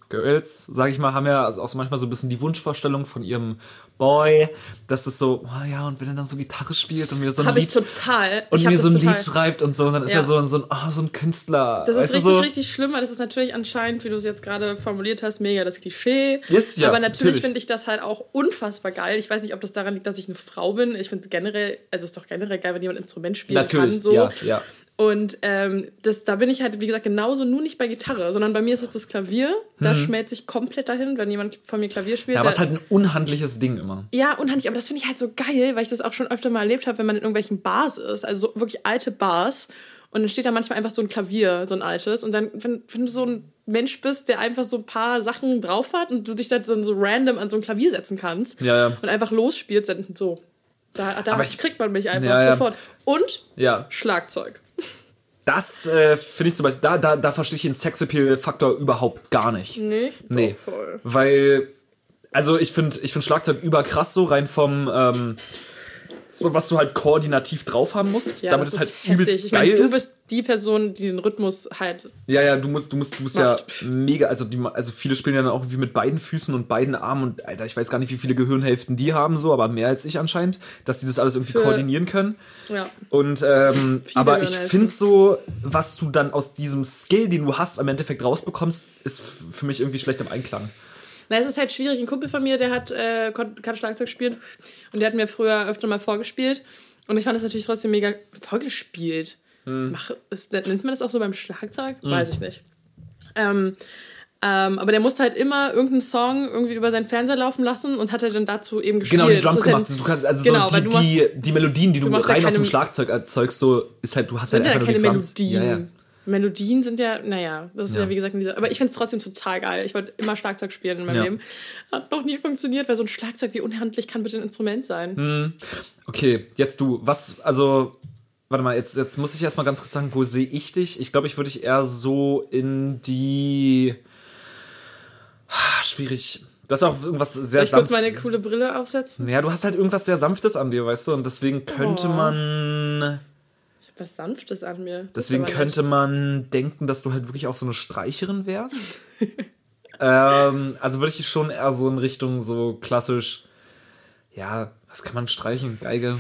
Girls, sag ich mal, haben ja also auch so manchmal so ein bisschen die Wunschvorstellung von ihrem Boy, dass es so, oh ja, und wenn er dann so Gitarre spielt und mir so ein Habe ich Lied total. und ich mir so ein total. Lied schreibt und so, und dann ist Ja. er so, so ein, oh, so ein Künstler. Das ist richtig, so? richtig schlimm, weil das ist natürlich anscheinend, wie du es jetzt gerade formuliert hast, mega das Klischee. Ist ja, Aber natürlich, natürlich. finde ich das halt auch unfassbar geil. Ich weiß nicht, ob das daran liegt, dass ich eine Frau bin. Ich finde es generell, also es ist doch generell geil, wenn jemand ein Instrument spielen Natürlich, kann. So. ja, ja. Und ähm, das, da bin ich halt, wie gesagt, genauso nur nicht bei Gitarre, sondern bei mir ist es das Klavier. Da schmelze ich komplett dahin, wenn jemand von mir Klavier spielt. Mhm. Ja, aber es ist halt ein unhandliches Ding immer. ja, unheimlich, aber das finde ich halt so geil, weil ich das auch schon öfter mal erlebt habe, wenn man in irgendwelchen Bars ist, also so wirklich alte Bars. Und dann steht da manchmal einfach so ein Klavier, so ein altes. Und dann, wenn, wenn du so ein Mensch bist, der einfach so ein paar Sachen drauf hat und du dich dann so, so random an so ein Klavier setzen kannst Ja, ja. und einfach losspielst, dann so. Da, da ich- kriegt man mich einfach Ja, sofort. Und Ja. Schlagzeug. Das äh, finde ich zum Beispiel, da, da, da verstehe ich den Sexappeal-Faktor überhaupt gar nicht. Nee? Nee. Doch, voll. Weil, also ich finde ich find Schlagzeug überkrass so, rein vom, ähm, so was du halt koordinativ drauf haben musst, Ja, damit es halt ist heftig. übelst Ich geil meine, du ist. bist die Person, die den Rhythmus halt. ja, ja, du musst, du musst, du musst ja Macht. mega, also die, also viele spielen ja dann auch irgendwie mit beiden Füßen und beiden Armen und Alter, ich weiß gar nicht, wie viele Gehirnhälften die haben so, aber mehr als ich anscheinend, dass die das alles irgendwie Für- koordinieren können. Ja. Und ähm, aber ich finde so, was du dann aus diesem Skill, den du hast, am Endeffekt rausbekommst, ist für mich irgendwie schlecht im Einklang. Na, es ist halt schwierig. Ein Kumpel von mir, der hat, äh, kann Schlagzeug spielen und der hat mir früher öfter mal vorgespielt. Und ich fand es natürlich trotzdem mega vorgespielt. Hm. Mach, ist, nennt man das auch so beim Schlagzeug? Weiß ich nicht. Ähm, ähm, aber der musste halt immer irgendeinen Song irgendwie über seinen Fernseher laufen lassen und hat er dann dazu eben gespielt. Genau, die Drums ja- gemacht. Du kannst also genau, so die, du machst, die, die Melodien, die du, ja rein aus dem keine- Schlagzeug erzeugst, so ist halt, du hast halt ja einfach nur keine die Drums. Melodien. Ja, ja. Melodien sind ja, naja, das ist ja, Ja. wie gesagt in dieser. Aber ich finde es trotzdem total geil. Ich wollte immer Schlagzeug spielen in meinem Ja. Leben. Hat noch nie funktioniert, weil so ein Schlagzeug, wie unhandlich kann bitte ein Instrument sein? Hm. Okay, jetzt du, was, also, warte mal, jetzt, jetzt muss ich erstmal ganz kurz sagen, wo sehe ich dich? Ich glaube, ich würde dich eher so in die. Ah, Schwierig. Du hast auch irgendwas sehr Soll ich kurz sanftes. meine coole Brille aufsetzen? Ja, du hast halt irgendwas sehr Sanftes an dir, weißt du? Und deswegen könnte Oh. man. Was Sanftes an mir. Deswegen könnte man denken, dass du halt wirklich auch so eine Streicherin wärst. *laughs* ähm, also würde ich schon eher so in Richtung so klassisch, ja, was kann man streichen? Geige,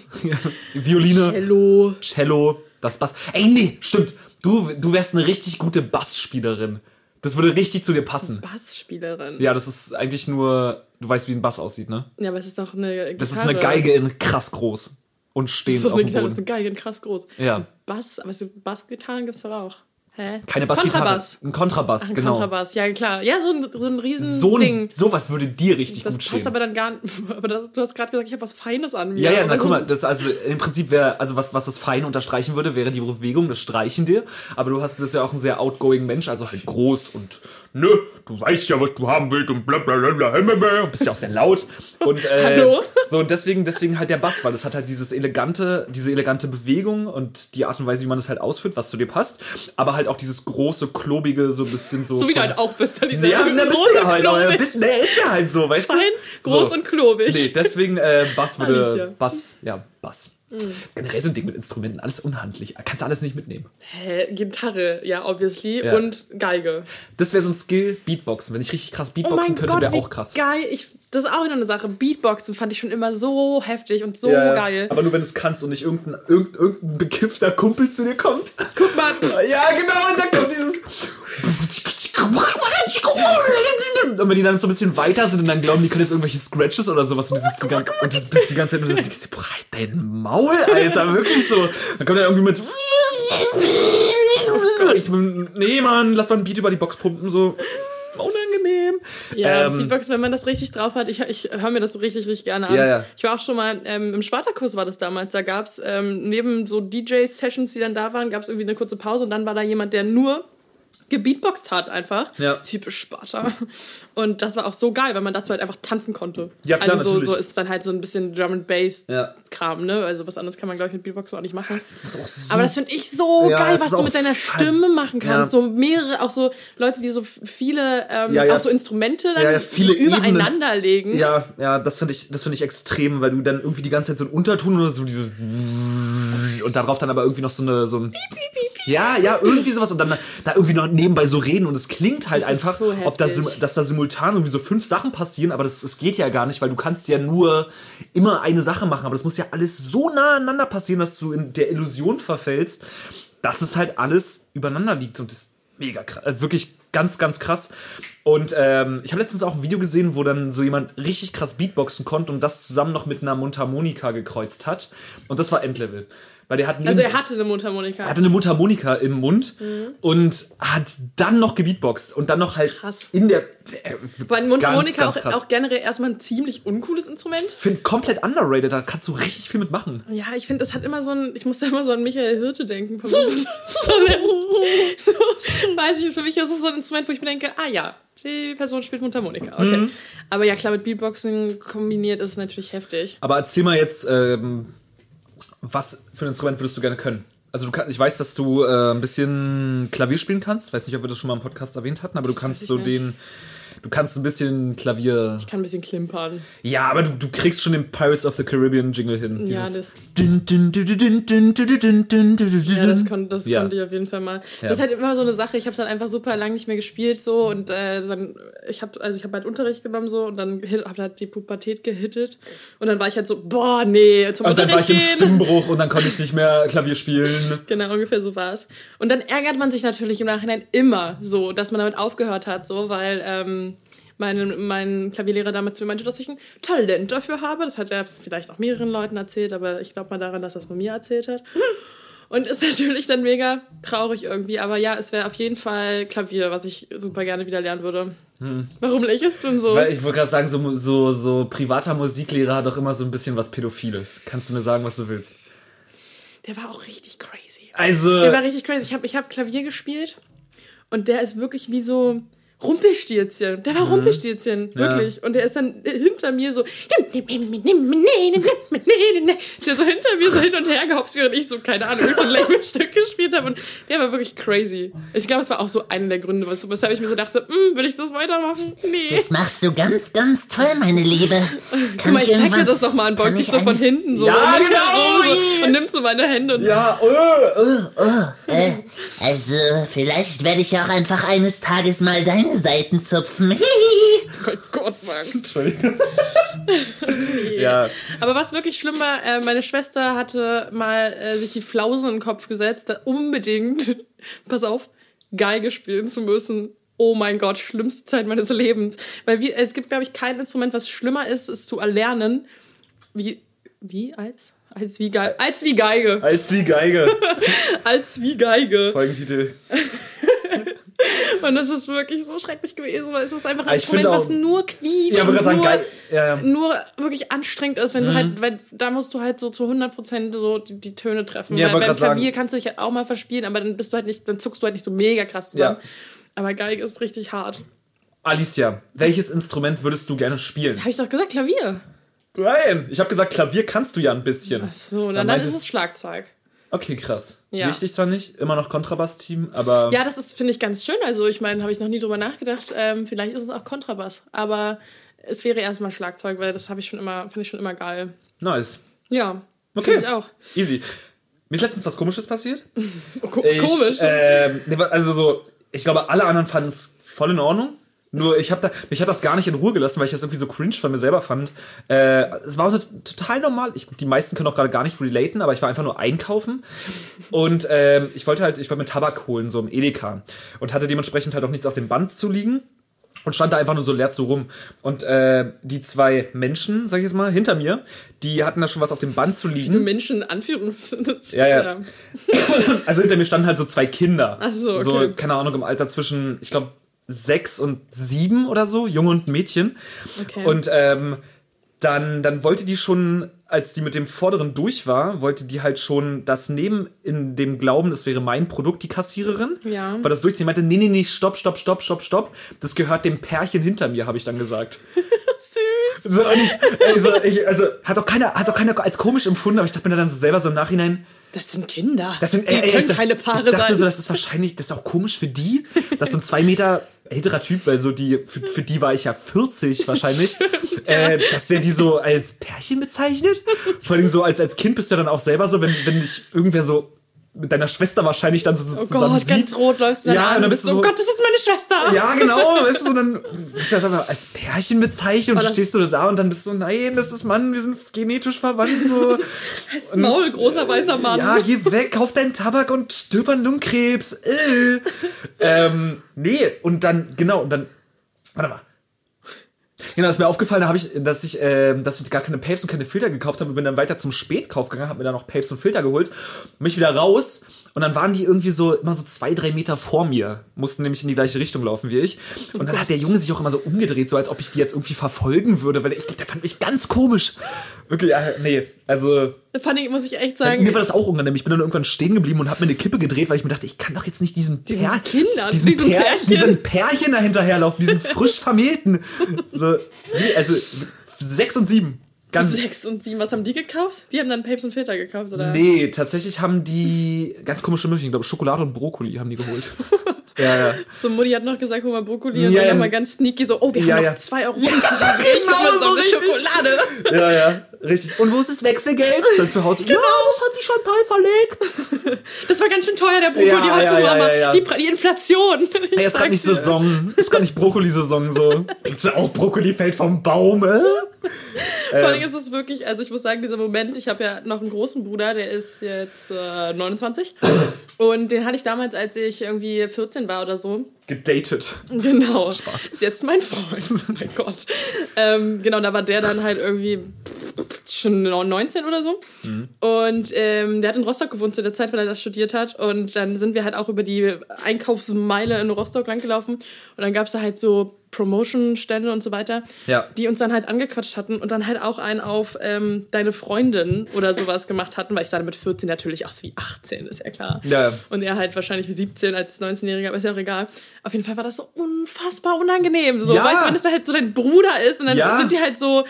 *laughs* Violine, Hello. Cello, das Bass. Ey, nee, stimmt. Du, du wärst eine richtig gute Bassspielerin. Das würde richtig zu dir passen. Bassspielerin. Ja, das ist eigentlich nur, du weißt, wie ein Bass aussieht, ne? Ja, aber es ist doch eine Gitarre. Das ist eine Geige in krass groß und Das stehend ist doch eine Gitarre, das ist Boden. eine Geige, krass groß. Ja. Bass, aber es gibt Bassgitarren gibt's doch auch. Hä? Keine Bassgitarre. Kontrabass. Ein Kontrabass, Ach, ein genau. Kontrabass, ja klar. Ja, so ein, so ein riesen So Ding. ein, sowas würde dir richtig Das gut passt stehen. aber dann gar nicht. *laughs* Aber das, du hast gerade gesagt, ich habe was Feines an mir. ja, ja, na so- guck mal, das also im Prinzip wäre, also was, was das Fein unterstreichen würde, wäre die Bewegung, das Streichen dir. Aber du hast bist ja auch ein sehr outgoing Mensch, also halt groß und nö, du weißt ja, was du haben willst und bla bla bla bla bist ja auch sehr laut. Und äh, *laughs* Hallo? so und deswegen, deswegen halt der Bass, weil es hat halt dieses elegante, diese elegante Bewegung und die Art und Weise, wie man es halt ausführt, was zu dir passt, aber halt auch dieses große, klobige, so ein bisschen so. So wie du halt auch bist, dann dieser ja, bist große du halt, aber bist, nee, ist ja halt so, weißt Fein, du? groß so. und klobig. Nee, deswegen äh, Bass würde. Bass, ja, Bass. Generell so ein Ding mit Instrumenten, alles unhandlich. Kannst du alles nicht mitnehmen. Hä, Gitarre, ja, obviously. Ja. Und Geige. Das wäre so ein Skill, Beatboxen. Wenn ich richtig krass Oh Beatboxen mein könnte, wäre auch krass. geil. Ich, das ist auch wieder eine Sache. Beatboxen fand ich schon immer so heftig und so ja. geil. Aber nur wenn du es kannst und nicht irgendein, irgendein, irgendein bekiffter Kumpel zu dir kommt. Guck mal. *laughs* Ja, genau, und dann kommt dieses. Und wenn die dann so ein bisschen weiter sind und dann glauben, die können jetzt irgendwelche Scratches oder sowas und die sitzen ganz, und du bist die ganze Zeit und dann denkst boah, halt dein Maul, Alter, wirklich so. Dann kommt er irgendwie mit. Ich bin, nee, Mann, lass mal ein Beat über die Box pumpen, so. Unangenehm. Ja, Ähm, Beatboxen, wenn man das richtig drauf hat, ich, ich höre mir das so richtig, richtig gerne an. Ja, ja. Ich war auch schon mal, ähm, im Spartakus war das damals, da gab's ähm, neben so DJ-Sessions, die dann da waren, gab's irgendwie eine kurze Pause und dann war da jemand, der nur gebeatboxt hat einfach. Ja. Typisch Sparta. Und das war auch so geil, weil man dazu halt einfach tanzen konnte. Ja, klar, Also so, natürlich. so ist dann halt so ein bisschen Drum and Bass Ja. Kram, ne? Also was anderes kann man, glaube ich, mit Beatboxen auch nicht machen. auch so- Aber das finde ich so Ja, geil, was du mit deiner. Stimme machen kannst. So mehrere, auch so Leute, die so viele, ähm, auch so Instrumente dann übereinander legen. Ja, ja, das finde ich, das finde ich extrem, weil du dann irgendwie die ganze Zeit so ein Unterton oder so dieses und darauf dann aber irgendwie noch so eine so ein ja, ja, irgendwie sowas und dann da irgendwie noch nebenbei so reden und es klingt halt Das einfach, so ob da, dass da simultan irgendwie so fünf Sachen passieren, aber das, das geht ja gar nicht, weil du kannst ja nur immer eine Sache machen, aber das muss ja alles so nah aneinander passieren, dass du in der Illusion verfällst, dass es halt alles übereinander liegt und das ist mega krass, also wirklich ganz, ganz krass. Und ähm, ich habe letztens auch ein Video gesehen, wo dann so jemand richtig krass Beatboxen konnte und das zusammen noch mit einer Mundharmonika gekreuzt hat. Und das war Endlevel. Weil der hat Also er hatte eine Mundharmonika. er hatte eine Mundharmonika im Mund und hat dann noch gebeatboxt und dann noch halt Krass. in der. Weil Mundharmonika ganz, ganz auch, auch generell erstmal ein ziemlich uncooles Instrument. Find komplett underrated, da kannst du richtig viel mitmachen. Ja, ich finde, das hat immer so ein, ich musste immer so an Michael Hirte denken vom *laughs* so, weiß ich, für mich ist es so ein Instrument, wo ich mir denke, ah ja, die Person spielt Mundharmonika, okay. Mhm. Aber ja, klar, mit Beatboxing kombiniert ist es natürlich heftig. Aber erzähl mal jetzt, ähm, was für ein Instrument würdest du gerne können? Also du kann, ich weiß, dass du äh, ein bisschen Klavier spielen kannst. Weiß nicht, ob wir das schon mal im Podcast erwähnt hatten, aber du kannst so nicht. den, Du kannst ein bisschen Klavier. Ich kann ein bisschen klimpern. Ja, aber du, du kriegst schon den Pirates of the Caribbean Jingle hin. Ja, das. Ja, das, kon das ja. konnte ich auf jeden Fall mal. Ja. Das ist halt immer so eine Sache. Ich habe es halt einfach super lang nicht mehr gespielt so und äh, dann ich habe also ich habe halt Unterricht genommen so und dann hat halt die Pubertät gehittet und dann war ich halt so boah nee zum Und dann war ich im Stimmbruch und dann konnte ich nicht mehr Klavier spielen. Genau ungefähr so war es. Und dann ärgert man sich natürlich im Nachhinein immer so, dass man damit aufgehört hat so, weil ähm, mein, mein Klavierlehrer damals mir meinte, dass ich ein Talent dafür habe. Das hat er vielleicht auch mehreren Leuten erzählt, aber ich glaube mal daran, dass er es nur mir erzählt hat. Und ist *laughs* natürlich dann mega traurig irgendwie. Aber ja, es wäre auf jeden Fall Klavier, was ich super gerne wieder lernen würde. Warum lächelst du denn so? Weil ich wollte gerade sagen, so, so, so privater Musiklehrer hat doch immer so ein bisschen was Pädophiles. Kannst du mir sagen, was du willst? Der war auch richtig crazy. Also. Der war richtig crazy. Ich habe ich hab Klavier gespielt und der ist wirklich wie so Rumpelstilzchen. Der war Rumpelstilzchen, wirklich. Und der ist dann hinter mir so. Der so hinter mir so hin und her gehopst, während ich so, keine Ahnung, so ein Labelstück *laughs* gespielt habe. Und der war wirklich crazy. Ich glaube, es war auch so einer der Gründe, wes- weshalb ich mir so dachte, hm, will ich das weitermachen? Nee. Das machst du ganz, ganz toll, meine Liebe. *laughs* Kann Guck mal, ich zeig dir das nochmal an, beug kann dich ich so von hinten so Ja, mich genau. und nimm so meine Hände und ja, äh, Äh, also, vielleicht werde ich auch einfach eines Tages mal deine Seiten zupfen. Hihi. Oh Gott, Max. Entschuldigung. *laughs* ja. Aber was wirklich schlimm war, äh, meine Schwester hatte mal äh, sich die Flausen in den Kopf gesetzt, da unbedingt, *laughs* pass auf, Geige spielen zu müssen. Oh mein Gott, schlimmste Zeit meines Lebens. Weil wir, es gibt, glaube ich, kein Instrument, was schlimmer ist, es zu erlernen, wie, wie, als? Als wie Geige. Als wie Geige. Als wie Geige. *laughs* Als wie Geige. Folgentitel. Und das ist wirklich so schrecklich gewesen, weil es ist einfach ein ich Instrument, finde was auch- nur quietscht. Ja, sagen, nur, geil. Ja, ja. nur wirklich anstrengend ist, wenn Mhm. du halt, weil da musst du halt so zu 100% so die, die Töne treffen. Ja, weil beim Klavier sagen. kannst du dich halt auch mal verspielen, aber dann bist du halt nicht, dann zuckst du halt nicht so mega krass zusammen. Ja. Aber Geige ist richtig hart. Alicia, welches Instrument würdest du gerne spielen? Habe ich doch gesagt, Klavier. Nein, ich habe gesagt, Klavier kannst du ja ein bisschen. So, und Dann dann, dann ist es Schlagzeug. Okay, krass. Ja. Sehe ich zwar nicht, immer noch Kontrabass-Team, aber Ja, das ist, finde ich, ganz schön. Also, ich meine, habe ich noch nie drüber nachgedacht. Ähm, vielleicht ist es auch Kontrabass. Aber es wäre erstmal Schlagzeug, weil das habe ich schon immer, finde ich schon immer geil. nice. Ja. Okay. Ich auch. Easy. Mir ist letztens was Komisches passiert. *laughs* Ko Ich, komisch. ähm, also so, ich glaube, alle anderen fanden es voll in Ordnung. Nur ich habe da, mich hat das gar nicht in Ruhe gelassen, weil ich das irgendwie so cringe von mir selber fand. Äh, es war tot- total normal. Ich, die meisten können auch gerade gar nicht relaten, aber ich war einfach nur einkaufen und ähm, ich wollte halt, ich wollte mir Tabak holen so im Edeka und hatte dementsprechend halt auch nichts auf dem Band zu liegen und stand da einfach nur so leer so rum. Und äh, die zwei Menschen, sag ich jetzt mal, hinter mir, die hatten da schon was auf dem Band zu liegen. Menschen, Anführungs... Ja, ja. Also hinter mir standen halt so zwei Kinder. Ach so, So, okay. keine Ahnung, im Alter zwischen, ich glaube, sechs und sieben oder so, Junge und Mädchen. Okay. Und ähm, dann, dann wollte die schon, als die mit dem Vorderen durch war, wollte die halt schon das nehmen in dem Glauben, das wäre mein Produkt, die Kassiererin. Ja. Weil das durchziehen meinte, nee, nee, nee, stopp, stopp, stopp, stopp, stopp. Das gehört dem Pärchen hinter mir, habe ich dann gesagt. *laughs* Süß. So, und ich, ey, so, ich, also, hat auch keiner, hat auch keiner als komisch empfunden, aber ich dachte mir dann so selber so im Nachhinein, Das sind Kinder. das sind Die ey, ey, können ich keine Paare ich dachte sein. Mir so, das ist wahrscheinlich, das ist auch komisch für die. Das ist so ein zwei Meter älterer Typ, weil so die, für, für die war ich ja 40 wahrscheinlich. *laughs* äh, dass der die so als Pärchen bezeichnet. Vor allem so als, als Kind bist du dann auch selber so, wenn, wenn dich irgendwer so mit deiner Schwester wahrscheinlich dann so, so Oh zusammen Gott, sieht. ganz rot läufst du dann Ja, an und dann bist du so, so- oh Gott, das ist meine Schwester. Ja, genau, *laughs* weißt du, so dann bist du einfach als Pärchen bezeichnet und das- stehst du da und dann bist du, nein, das ist Mann, wir sind genetisch verwandt, so. *laughs* Das Maul, großer weißer Mann. Ja, geh weg, kauf deinen Tabak und stirb an Lungenkrebs. Äh. *laughs* ähm, nee, und dann, genau, und dann, warte mal. Genau, ist mir aufgefallen, da habe ich, dass ich, ähm, dass ich gar keine Papes und keine Filter gekauft habe und bin dann weiter zum Spätkauf gegangen, habe mir dann noch Papes und Filter geholt, mich wieder raus und dann waren die irgendwie so immer so zwei, drei Meter vor mir, mussten nämlich in die gleiche Richtung laufen wie ich. Und dann hat der Junge sich auch immer so umgedreht, so als ob ich die jetzt irgendwie verfolgen würde, weil ich glaube, der fand mich ganz komisch. Wirklich, äh, nee, also Fand ich, muss ich echt sagen. mir war das auch unangenehm. Ich bin dann irgendwann stehen geblieben und habe mir eine Kippe gedreht, weil ich mir dachte, ich kann doch jetzt nicht diesen, Diesen Pär, Kindern, diesen, diesen Pär, Pärchen. diesen Pärchen da hinterherlaufen, diesen frisch vermählten. So, nee, also sechs und sieben. Ganz, Sechs und sieben, was haben die gekauft? Die haben dann Papes und Filter gekauft, oder? nee, tatsächlich haben die ganz komische Mischung. Ich glaube, Schokolade und Brokkoli haben die geholt. *laughs* ja, ja. So, Mutti hat noch gesagt, hol mal Brokkoli und Ja, dann ja. nochmal ganz sneaky so, oh, wir Ja, haben ja. noch 2,50 Euro. *laughs* Ja, genau, so so eine richtig. Schokolade. Ja, ja, richtig. Und wo ist das Wechselgeld? Dann zu Hause. Ja, das hat die Chantal verlegt. *laughs* Das war ganz schön teuer, der Brokkoli Ja, heute, ja, ja, Mama. ja, ja. Die, die Inflation. Ich Ey, ist sag's nicht. Saison. Ist gerade nicht Brokkoli-Saison so. Denkst du auch, Brokkoli fällt vom Baum, äh? Vor allem ist es wirklich, also ich muss sagen, dieser Moment, ich habe ja noch einen großen Bruder, der ist jetzt äh, 29. Und den hatte ich damals, als ich irgendwie 14 war oder so. Gedatet. Genau. Spaß. Ist jetzt mein Freund. Oh *laughs* mein Gott. Ähm, genau, da war der dann halt irgendwie schon 19 oder so. Und ähm, der hat in Rostock gewohnt zu der Zeit, weil er das studiert hat. Und dann sind wir halt auch über die Einkaufsmeile in Rostock langgelaufen. Und dann gab es da halt so Promotion-Stände und so weiter, Ja. die uns dann halt angequatscht hatten und dann halt auch einen auf ähm, deine Freundin oder sowas gemacht hatten, weil ich sah mit 14 natürlich aus wie 18, ist ja klar. Ja. Und er halt wahrscheinlich wie 17 als 19-Jähriger, aber ist ja auch egal. Auf jeden Fall war das so unfassbar unangenehm. So, Ja. weißt du, wenn es da halt so dein Bruder ist und dann Ja. sind die halt so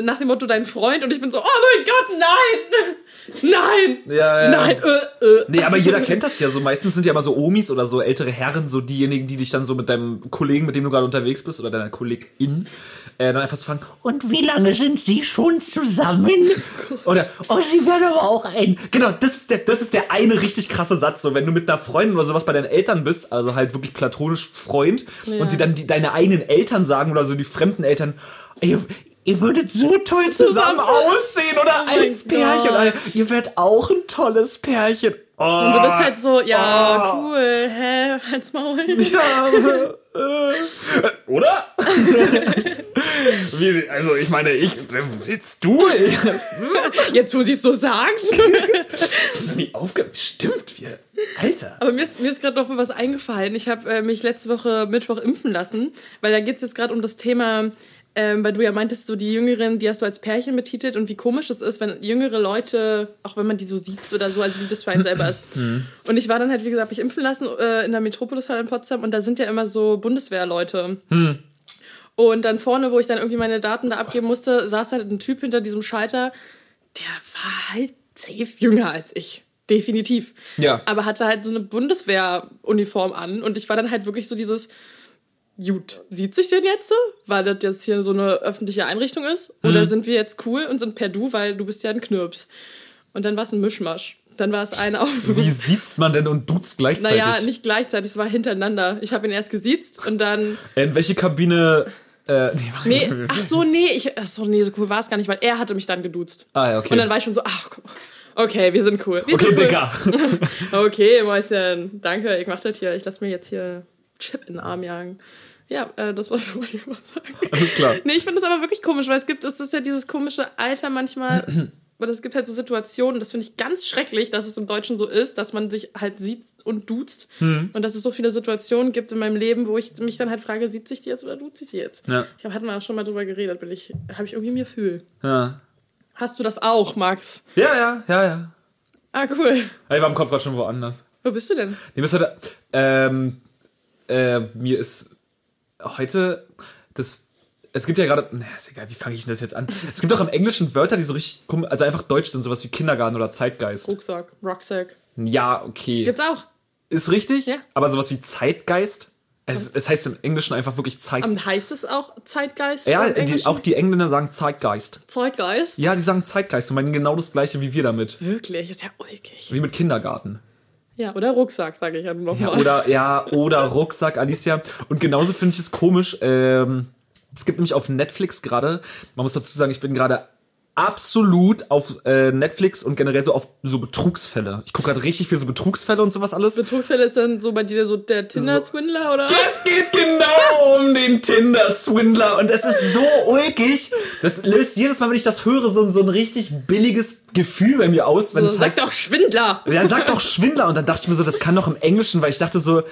nach dem Motto dein Freund und ich bin so, oh mein Gott, nein! Nein! Ja, ja. Nein! Äh, äh. Nee, aber jeder kennt das ja so. Meistens sind ja immer so Omis oder so ältere Herren, so diejenigen, die dich dann so mit deinem Kollegen, mit dem du gerade unterwegs bist, oder deiner Kollegin, äh, dann einfach so fragen, Und wie lange sind Sie schon zusammen? oder, Oh, Sie werden aber auch ein. genau, das ist der, das ist der eine richtig krasse Satz, so, wenn du mit einer Freundin oder sowas bei deinen Eltern bist, also halt wirklich platonisch Freund, und die dann die, deine eigenen Eltern sagen oder so die fremden Eltern, ihr, würdet so toll zusammen aussehen oder Oh als Pärchen, Gott. ihr werdet auch ein tolles Pärchen. Oh, Und du bist halt so, ja, cool, hä, halt's Maul. Ja, äh, oder? Wie, also ich meine, ich willst du? Jetzt, wo sie es so sagt. hab nie aufge Stimmt, wir. Alter. Aber mir ist, mir ist gerade noch mal was eingefallen. Ich habe äh, mich letzte Woche Mittwoch impfen lassen, weil da geht es jetzt gerade um das Thema, ähm, weil du ja meintest, so die Jüngeren, die hast du als Pärchen betitelt und wie komisch es ist, wenn jüngere Leute, auch wenn man die so sieht oder so, also wie das für einen selber ist. *laughs* Und ich war dann halt, wie gesagt, mich impfen lassen äh, in der Metropolis-Halle in Potsdam und da sind ja immer so Bundeswehrleute. Und dann vorne, wo ich dann irgendwie meine Daten da abgeben musste, saß halt ein Typ hinter diesem Schalter, der war halt safe jünger als ich. definitiv. Ja. Aber hatte halt so eine Bundeswehruniform an und ich war dann halt wirklich so dieses, gut, sieht sich denn jetzt so, weil das jetzt hier so eine öffentliche Einrichtung ist? Oder Mhm. sind wir jetzt cool und sind per Du, weil du bist ja ein Knirps? Und dann war es ein Mischmasch. Dann war es ein auf. Wie sieht's man denn und duzt gleichzeitig? Naja, nicht gleichzeitig, es war hintereinander. Ich habe ihn erst gesiezt und dann. In welche Kabine? Äh, nee, Nee, ach so, nee, ich, ach so, nee, so cool war es gar nicht, weil er hatte mich dann geduzt. Ah, ja, okay. Und dann war ich schon so, ach, guck mal. okay, wir sind cool. Wir Okay, sind cool. Digga. *laughs* okay, Mäuschen, danke, ich mach das hier. Ich lass mir jetzt hier Chip in den Arm jagen. Ja, äh, das wollte ich mal sagen. Alles klar. Nee, ich finde das aber wirklich komisch, weil es gibt, es ist ja dieses komische Alter manchmal, *clears throat* oder es gibt halt so Situationen, das finde ich ganz schrecklich, dass es im Deutschen so ist, dass man sich halt sieht und duzt. Hm. Und dass es so viele Situationen gibt in meinem Leben, wo ich mich dann halt frage, sieht sich die jetzt oder duzt sich die jetzt? Ja. Ich hab, hatten wir auch schon mal drüber geredet, bin ich, habe ich irgendwie mir Gefühl. Ja. Hast du das auch, Max? ja, ja, ja, ja. Ah, cool. Ah, Ich war im Kopf gerade schon woanders. Wo bist du denn? Nee, bis heute, ähm, äh, mir ist heute das. Es gibt ja gerade, na, ist egal, wie fange ich denn das jetzt an? Es gibt auch im Englischen Wörter, die so richtig, also einfach deutsch sind, sowas wie Kindergarten oder Zeitgeist. Rucksack, Rucksack. Ja, okay. Gibt's auch. Ist richtig, Ja. aber sowas wie Zeitgeist, es, es heißt im Englischen einfach wirklich Zeit. Ähm, heißt es auch Zeitgeist? ja, die, auch die Engländer sagen Zeitgeist. Zeitgeist? Ja, die sagen Zeitgeist und meinen genau das gleiche wie wir damit. Wirklich, ist ja ulkig. Wie mit Kindergarten. Ja, oder Rucksack, sage ich ja Ja, nochmal. oder, ja, oder Rucksack, Alicia. Und genauso finde ich es komisch. Ähm, es gibt nämlich auf Netflix gerade, man muss dazu sagen, ich bin gerade absolut auf äh, Netflix und generell so auf so Betrugsfälle. Ich gucke gerade richtig viel so Betrugsfälle und sowas alles. Betrugsfälle ist dann so bei dir so der Tinder-Swindler, oder? Es geht genau um Tinder-Swindler und es ist so ulkig. Das löst jedes Mal, wenn ich das höre, so, so ein richtig billiges Gefühl bei mir aus, wenn So, es sag heißt, doch Schwindler! Ja, sag doch Schwindler. Und dann dachte ich mir so, das kann doch im Englischen, weil ich dachte so,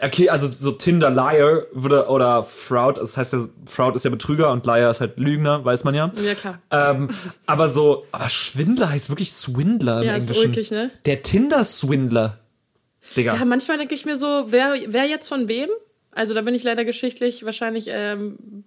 okay, also so Tinder Liar würde, oder Fraud, das heißt ja, Fraud ist ja Betrüger und Liar ist halt Lügner, weiß man ja. Ja, klar. Ähm, aber so, aber Schwindler heißt wirklich Swindler im Ja, ist Englischen. ulkig, ne? Der Tinder-Swindler. Digga. Ja, manchmal denke ich mir so, wer, wer jetzt von wem? Also da bin ich leider geschichtlich wahrscheinlich ähm,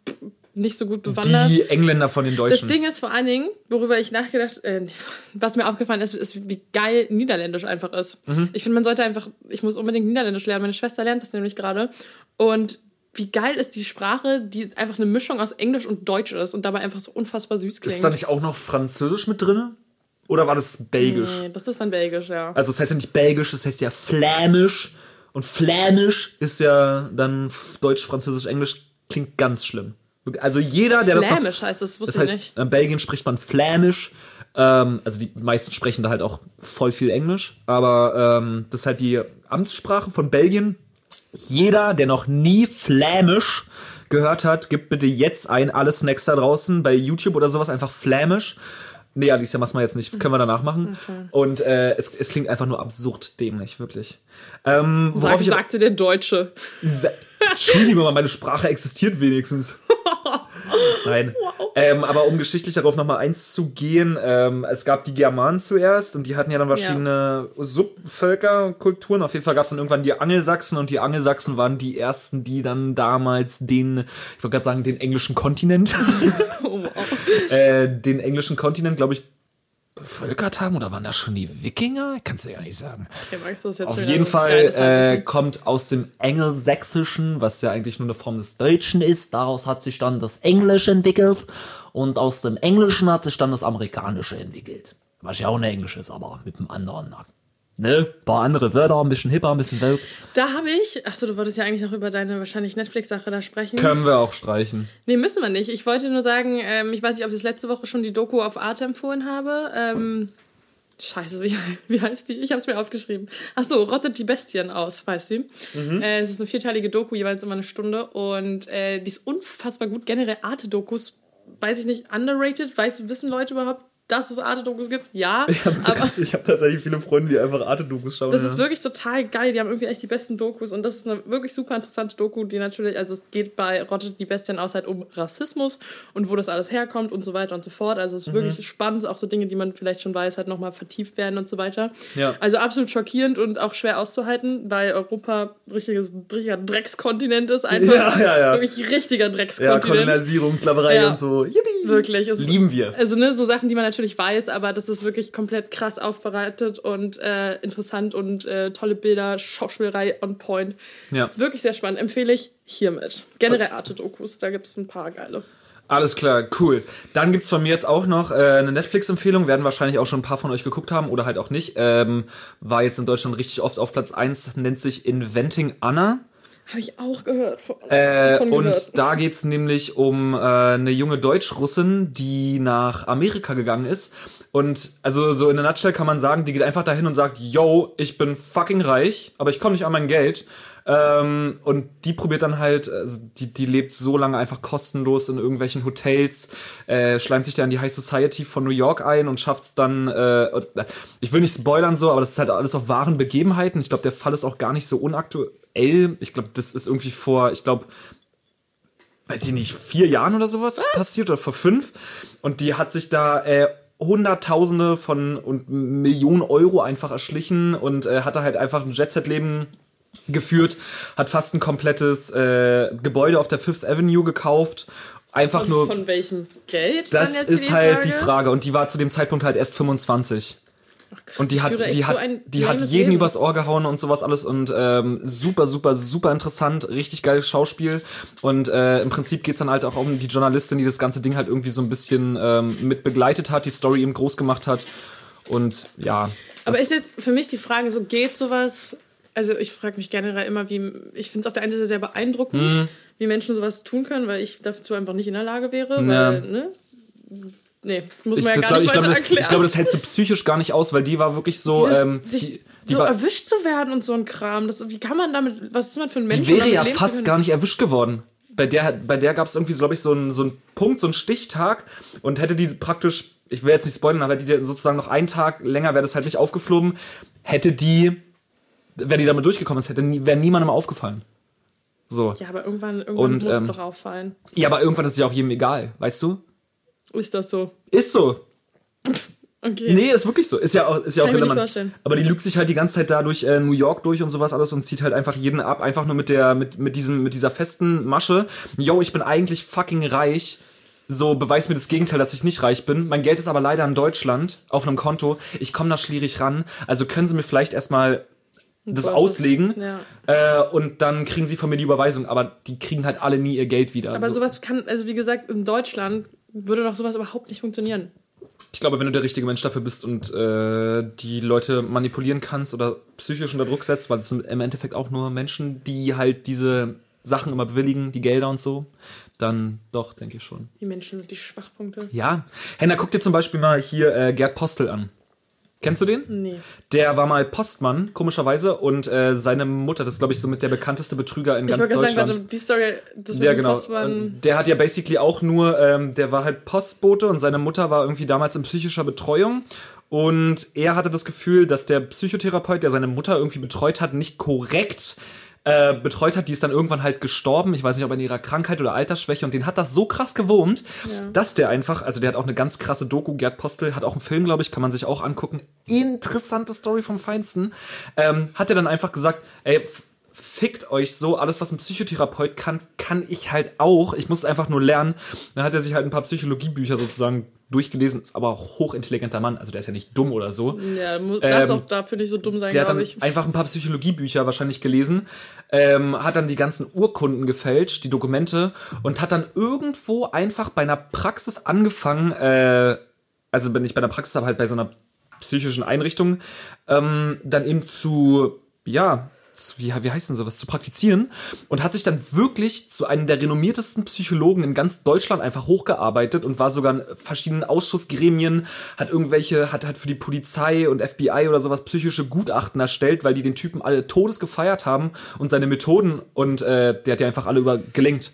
nicht so gut bewandert. die Engländer von den Das Deutschen. Ding ist vor allen Dingen, worüber ich nachgedacht, äh, was mir aufgefallen ist, ist, wie geil Niederländisch einfach ist. Mhm. Ich finde, man sollte einfach, ich muss unbedingt Niederländisch lernen. Meine Schwester lernt das nämlich gerade. Und wie geil ist die Sprache, die einfach eine Mischung aus Englisch und Deutsch ist und dabei einfach so unfassbar süß klingt. ist da nicht auch noch Französisch mit drinne? Oder war das Belgisch? nee, das ist dann Belgisch, ja. Also es heißt ja nicht Belgisch, das heißt ja Flämisch. Und Flämisch ist ja dann Deutsch, Französisch, Englisch. Klingt ganz schlimm. Also jeder, der das noch, Flämisch heißt das, Das wusste ich heißt, nicht. in Belgien spricht man Flämisch. Ähm, also die meisten sprechen da halt auch voll viel Englisch. Aber ähm, das ist halt die Amtssprache von Belgien. Jeder, der noch nie Flämisch gehört hat, gibt bitte jetzt ein, alle Snacks da draußen bei YouTube oder sowas einfach Flämisch. Nee, Alicia, mach's mal jetzt nicht. Können wir danach machen. *laughs* Und äh, es, es klingt einfach nur absurd dämlich, wirklich. Ähm, worauf Sag, ich sagte der Deutsche. Entschuldigung, meine Sprache existiert wenigstens. *laughs* Nein. Ähm, aber um geschichtlich darauf nochmal eins zu gehen, ähm, es gab die Germanen zuerst und die hatten ja dann verschiedene Subvölker, Kulturen. Auf jeden Fall gab es dann irgendwann die Angelsachsen und die Angelsachsen waren die ersten, die dann damals den, ich wollte gerade sagen, den englischen Kontinent, *laughs* Oh, äh, den englischen Kontinent, glaube ich, bevölkert haben. Oder waren das schon die Wikinger? Kannst du ja nicht sagen. Okay, Max, das ist jetzt Auf jeden Fall äh, kommt aus dem Engelsächsischen, was ja eigentlich nur eine Form des Deutschen ist. Daraus hat sich dann das Englische entwickelt. Und aus dem Englischen hat sich dann das Amerikanische entwickelt. Was ja auch ein Englisch ist, aber mit einem anderen. Ne? Ein paar andere Wörter, ein bisschen hipper, ein bisschen wild. Da habe ich, achso, du wolltest ja eigentlich noch über deine wahrscheinlich Netflix-Sache da sprechen. Können wir auch streichen. Nee, müssen wir nicht. Ich wollte nur sagen, ähm, ich weiß nicht, ob ich das letzte Woche schon die Doku auf Arte empfohlen habe. Ähm, scheiße, wie, *laughs* wie heißt die? Ich habe es mir aufgeschrieben. Ach so, Rottet die Bestien aus, weißt du? Äh, es ist eine vierteilige Doku, jeweils immer eine Stunde. Und äh, die ist unfassbar gut. Generell Arte-Dokus, weiß ich nicht, underrated. Weiß, wissen Leute überhaupt, dass es Arte-Dokus gibt? Ja. ich habe tatsächlich viele Freunde, die einfach Arte-Dokus schauen. das ist wirklich total geil. Die haben irgendwie echt die besten Dokus und das ist eine wirklich super interessante Doku, die natürlich, also es geht bei Rottet die Bestien aus halt um Rassismus und wo das alles herkommt und so weiter und so fort. Also es ist Mhm. wirklich spannend, auch so Dinge, die man vielleicht schon weiß, halt nochmal vertieft werden und so weiter. Ja. Also absolut schockierend und auch schwer auszuhalten, weil Europa richtiges, richtiger Dreckskontinent ist. Einfach Ja, ja, ja. wirklich richtiger ja, Dreckskontinent. Kolonialisierung, Sklaverei Ja. und so. Yippie. Wirklich. Es Lieben wir. Also, ne, so Sachen, die man natürlich natürlich weiß, aber das ist wirklich komplett krass aufbereitet und äh, interessant und äh, tolle Bilder, Schauspielerei on point. Ja. Wirklich sehr spannend. Empfehle ich hiermit. Generell Arte-Dokus, da gibt es ein paar geile. Alles klar, cool. Dann gibt's von mir jetzt auch noch äh, eine Netflix-Empfehlung, werden wahrscheinlich auch schon ein paar von euch geguckt haben oder halt auch nicht. Ähm, war jetzt in Deutschland richtig oft auf Platz 1, nennt sich Inventing Anna. Habe ich auch gehört. Von, Äh, von und gehört. da geht's nämlich um äh, eine junge Deutsch-Russin, die nach Amerika gegangen ist. Und also so in der Nutshell kann man sagen, die geht einfach dahin und sagt, yo, ich bin fucking reich, aber ich komme nicht an mein Geld. Ähm, und die probiert dann halt, also die, die lebt so lange einfach kostenlos in irgendwelchen Hotels, äh, schleimt sich da in die High Society von New York ein und schafft's dann, äh, und- ich will nicht spoilern so, aber das ist halt alles auf wahren Begebenheiten. Ich glaube, der Fall ist auch gar nicht so unaktuell. Ich glaube, das ist irgendwie vor, ich glaube, weiß ich nicht, vier Jahren oder sowas passiert oder vor fünf. Und die hat sich da äh, Hunderttausende von und Millionen Euro einfach erschlichen und äh, hatte halt einfach ein Jet-Set-Leben geführt, hat fast ein komplettes äh, Gebäude auf der Fifth Avenue gekauft. Einfach von, nur, von welchem Geld? dann das ist die halt Frage? die Frage. Und die war zu dem Zeitpunkt halt erst 25. Krass, Und die hat, die hat, so die hat jeden Leben. übers Ohr gehauen und sowas alles und ähm, super, super, super interessant, richtig geiles Schauspiel. Und äh, im Prinzip geht's dann halt auch um die Journalistin, die das ganze Ding halt irgendwie so ein bisschen ähm, mit begleitet hat, die Story eben groß gemacht hat. Und ja. Aber ist jetzt für mich die Frage, so geht sowas? Also ich frage mich generell immer, wie ich finde es auf der einen Seite sehr beeindruckend, Mhm. wie Menschen sowas tun können, weil ich dazu einfach nicht in der Lage wäre, Ja. weil, ne? Nee, muss ich, man ja gar glaub, nicht ich, weiter glaube, erklären. ich glaube, das hältst du psychisch gar nicht aus, weil die war wirklich so. Dieses, ähm, sich die, die, so war, erwischt zu werden und so ein Kram, das, wie kann man damit, was ist man für ein Mensch? die wäre ja fast gar nicht erwischt geworden. Bei der, bei der gab es irgendwie, glaube ich, so einen so einen Punkt, so einen Stichtag und hätte die praktisch, ich will jetzt nicht spoilern, aber hätte die sozusagen noch einen Tag länger, wäre das halt nicht aufgeflogen, hätte die, wäre die damit durchgekommen ist, hätte wäre niemandem aufgefallen. So. Ja, aber irgendwann, irgendwann Und, muss ähm, es doch auffallen. Ja, aber irgendwann ist es ja auch jedem egal, weißt du? Ist das so? Ist so. Okay. Nee, ist wirklich so. Ist ja auch, ist ja auch Kann ich mir nicht vorstellen. Aber die lügt sich halt die ganze Zeit da durch äh, New York durch und sowas alles und zieht halt einfach jeden ab, einfach nur mit der, mit, mit diesem, mit dieser festen Masche. Yo, ich bin eigentlich fucking reich. So, beweis mir das Gegenteil, dass ich nicht reich bin. Mein Geld ist aber leider in Deutschland auf einem Konto. Ich komme da schwierig ran. Also können Sie mir vielleicht erstmal das Vorschuss, auslegen ja. äh, und dann kriegen Sie von mir die Überweisung. Aber die kriegen halt alle nie ihr Geld wieder. Aber so. sowas kann, also wie gesagt, in Deutschland würde doch sowas überhaupt nicht funktionieren. Ich glaube, wenn du der richtige Mensch dafür bist und äh, die Leute manipulieren kannst oder psychisch unter Druck setzt, weil es sind im Endeffekt auch nur Menschen, die halt diese Sachen immer bewilligen, die Gelder und so, dann doch, denke ich schon. Die Menschen sind die Schwachpunkte. Ja. Henna, guck dir zum Beispiel mal hier äh, Gerd Postel an. Kennst du den? Nee. Der war mal Postmann, komischerweise, und äh, seine Mutter, das ist, glaube ich, so mit der bekannteste Betrüger in Ich ganz Deutschland. sagen, warte, die Story, das mit Ja, dem genau. Postmann, der hat ja basically auch nur, ähm, der war halt Postbote und seine Mutter war irgendwie damals in psychischer Betreuung. Und er hatte das Gefühl, dass der Psychotherapeut, der seine Mutter irgendwie betreut hat, nicht korrekt äh, betreut hat. Die ist dann irgendwann halt gestorben. Ich weiß nicht, ob an ihrer Krankheit oder Altersschwäche. Und den hat das so krass gewurmt, dass der einfach, also der hat auch eine ganz krasse Doku, Gerd Postel, hat auch einen Film, glaube ich, kann man sich auch angucken. Interessante Story vom Feinsten. Ähm, hat er dann einfach gesagt, ey, fickt euch so, alles was ein Psychotherapeut kann, kann ich halt auch. Ich muss es einfach nur lernen. Dann hat er sich halt ein paar Psychologiebücher sozusagen durchgelesen, ist aber auch hochintelligenter Mann, also der ist ja nicht dumm oder so. ja, darf Ähm, auch dafür nicht so dumm sein, glaube ich. einfach ein paar Psychologiebücher wahrscheinlich gelesen, ähm, hat dann die ganzen Urkunden gefälscht, die Dokumente und hat dann irgendwo einfach bei einer Praxis angefangen, äh, also bin ich bei einer Praxis, aber halt bei so einer psychischen Einrichtung, ähm, dann eben zu, ja, wie, wie heißt denn sowas, zu praktizieren und hat sich dann wirklich zu einem der renommiertesten Psychologen in ganz Deutschland einfach hochgearbeitet und war sogar in verschiedenen Ausschussgremien, hat irgendwelche, hat, hat für die Polizei und FBI oder sowas psychische Gutachten erstellt, weil die den Typen alle todes gefeiert haben und seine Methoden und äh, der hat ja einfach alle über gelenkt.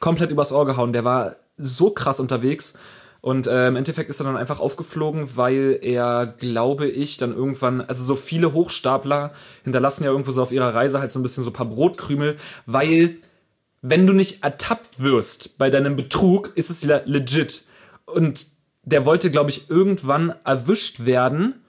Komplett übers Ohr gehauen. Der war so krass unterwegs. Und äh, im Endeffekt ist er dann einfach aufgeflogen, weil er, glaube ich, dann irgendwann, also so viele Hochstapler hinterlassen ja irgendwo so auf ihrer Reise halt so ein bisschen so ein paar Brotkrümel, weil wenn du nicht ertappt wirst bei deinem Betrug, ist es legit. Und der wollte, glaube ich, irgendwann erwischt werden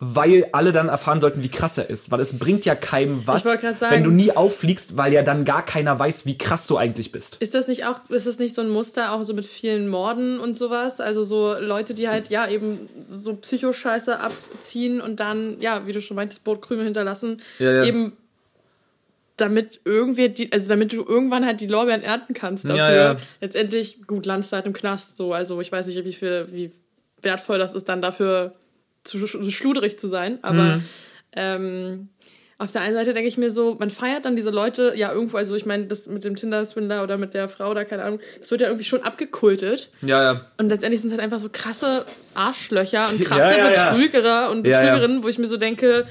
weil alle dann erfahren sollten, wie krass er ist. Weil es bringt ja keinem was, sagen- wenn du nie auffliegst, weil ja dann gar keiner weiß, wie krass du eigentlich bist. Ist das nicht auch, ist das nicht so ein Muster auch so mit vielen Morden und sowas? Also so Leute, die halt ja eben so Psychoscheiße abziehen und dann, ja, wie du schon meintest, Brotkrümel hinterlassen, Ja, ja. eben damit irgendwie die, also damit du irgendwann halt die Lorbeeren ernten kannst dafür. Ja, ja. Letztendlich, gut, landest halt im Knast so. Also ich weiß nicht, wie viel, wie wertvoll das ist, dann dafür zu sch schluderig zu sein. Aber Mhm. ähm, auf der einen Seite denke ich mir so, man feiert dann diese Leute ja irgendwo, also ich meine, das mit dem Tinder-Swindler oder mit der Frau oder keine Ahnung, das wird ja irgendwie schon abgekultet. Ja, ja. Und letztendlich sind es halt einfach so krasse Arschlöcher und *laughs* krasse Ja, ja, ja. Betrügerer und. Betrügerinnen, wo ich mir so denke,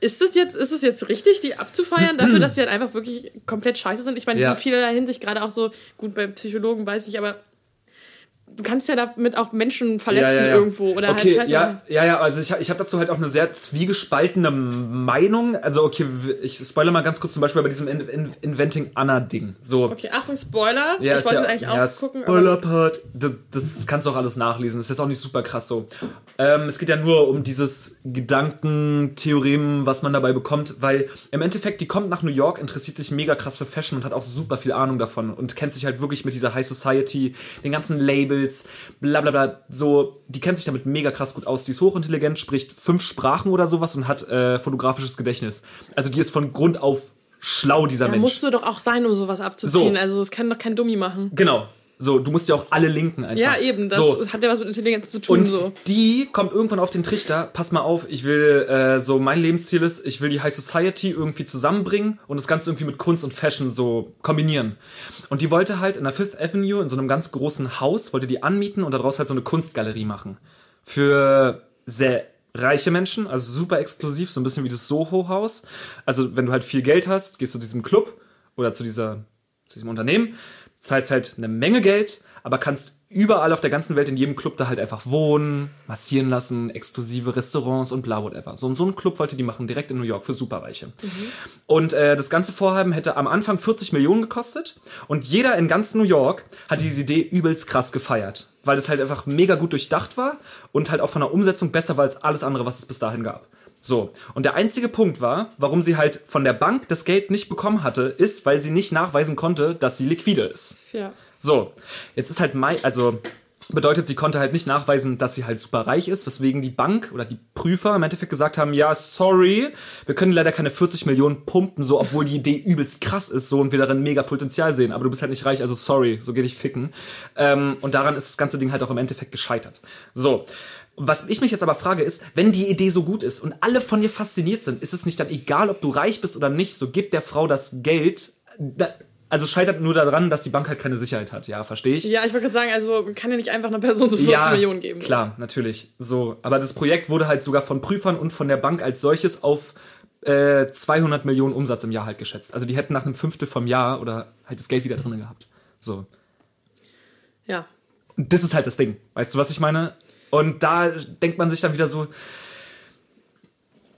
ist das jetzt, ist es jetzt richtig, die abzufeiern, dafür, *clears throat* dass die halt einfach wirklich komplett scheiße sind? Ich meine, in vielerlei Hinsicht, gerade auch so, gut, bei Psychologen weiß ich, aber du kannst ja damit auch Menschen verletzen irgendwo oder okay, halt ja, ja, ja, also ich, ich habe dazu halt auch eine sehr zwiegespaltene Meinung. Also, okay, ich spoilere mal ganz kurz zum Beispiel bei diesem In In Inventing Anna-Ding. So. Okay, Achtung, Spoiler. Ja, ich wollte ja, eigentlich ja, auch gucken. aber- Spoiler-Part. Das, das kannst du auch alles nachlesen. Das ist jetzt auch nicht super krass so. Ähm, es geht ja nur um dieses Gedankentheorem, was man dabei bekommt, weil im Endeffekt, die kommt nach New York, interessiert sich mega krass für Fashion und hat auch super viel Ahnung davon und kennt sich halt wirklich mit dieser High Society, den ganzen Labels, bla bla bla. So, die kennt sich damit mega krass gut aus. Die ist hochintelligent, spricht fünf Sprachen oder sowas und hat äh, fotografisches Gedächtnis. Also die ist von Grund auf schlau, dieser Da Mensch. musst du doch auch sein, um sowas abzuziehen. So. Also das kann doch kein Dummi machen. Genau. So, du musst ja auch alle linken einfach. Ja, eben. Das so. hat ja was mit Intelligenz zu tun. Und so. die kommt irgendwann auf den Trichter, pass mal auf, ich will, äh, so mein Lebensziel ist, ich will die High Society irgendwie zusammenbringen und das Ganze irgendwie mit Kunst und Fashion so kombinieren. Und die wollte halt in der Fifth Avenue in so einem ganz großen Haus, wollte die anmieten und daraus halt so eine Kunstgalerie machen. Für sehr reiche Menschen, also super exklusiv, so ein bisschen wie das Soho-Haus. Also wenn du halt viel Geld hast, gehst du zu diesem Club oder zu dieser, zu diesem Unternehmen, zahlst halt eine Menge Geld, aber kannst überall auf der ganzen Welt in jedem Club da halt einfach wohnen, massieren lassen, exklusive Restaurants und bla whatever. So, so einen Club wollte die machen, direkt in New York für Superreiche. Und äh, das ganze Vorhaben hätte am Anfang 40 Millionen gekostet und jeder in ganz New York hat diese Idee übelst krass gefeiert, weil es halt einfach mega gut durchdacht war und halt auch von der Umsetzung besser war als alles andere, was es bis dahin gab. So, und der einzige Punkt war, warum sie halt von der Bank das Geld nicht bekommen hatte, ist, weil sie nicht nachweisen konnte, dass sie liquide ist. Ja. So, jetzt ist halt Mai, also bedeutet, sie konnte halt nicht nachweisen, dass sie halt super reich ist, weswegen die Bank oder die Prüfer im Endeffekt gesagt haben, ja, sorry, wir können leider keine 40 Millionen pumpen, so, obwohl die Idee übelst krass ist, so, und wir darin mega Potenzial sehen, aber du bist halt nicht reich, also sorry, so geh dich ficken. Ähm, und daran ist das ganze Ding halt auch im Endeffekt gescheitert. So. Was ich mich jetzt aber frage ist, wenn die Idee so gut ist und alle von ihr fasziniert sind, ist es nicht dann egal, ob du reich bist oder nicht, so gib der Frau das Geld. Also scheitert nur daran, dass die Bank halt keine Sicherheit hat. Ja, verstehe ich. Ja, ich wollte gerade sagen, also man kann ja nicht einfach einer Person so 40 Millionen geben. Klar, natürlich. So, aber das Projekt wurde halt sogar von Prüfern und von der Bank als solches auf äh, 200 Millionen Umsatz im Jahr halt geschätzt. Also die hätten nach einem Fünftel vom Jahr oder halt das Geld wieder drin gehabt. So. Ja. Das ist halt das Ding. Weißt du, was ich meine? Und da denkt man sich dann wieder so,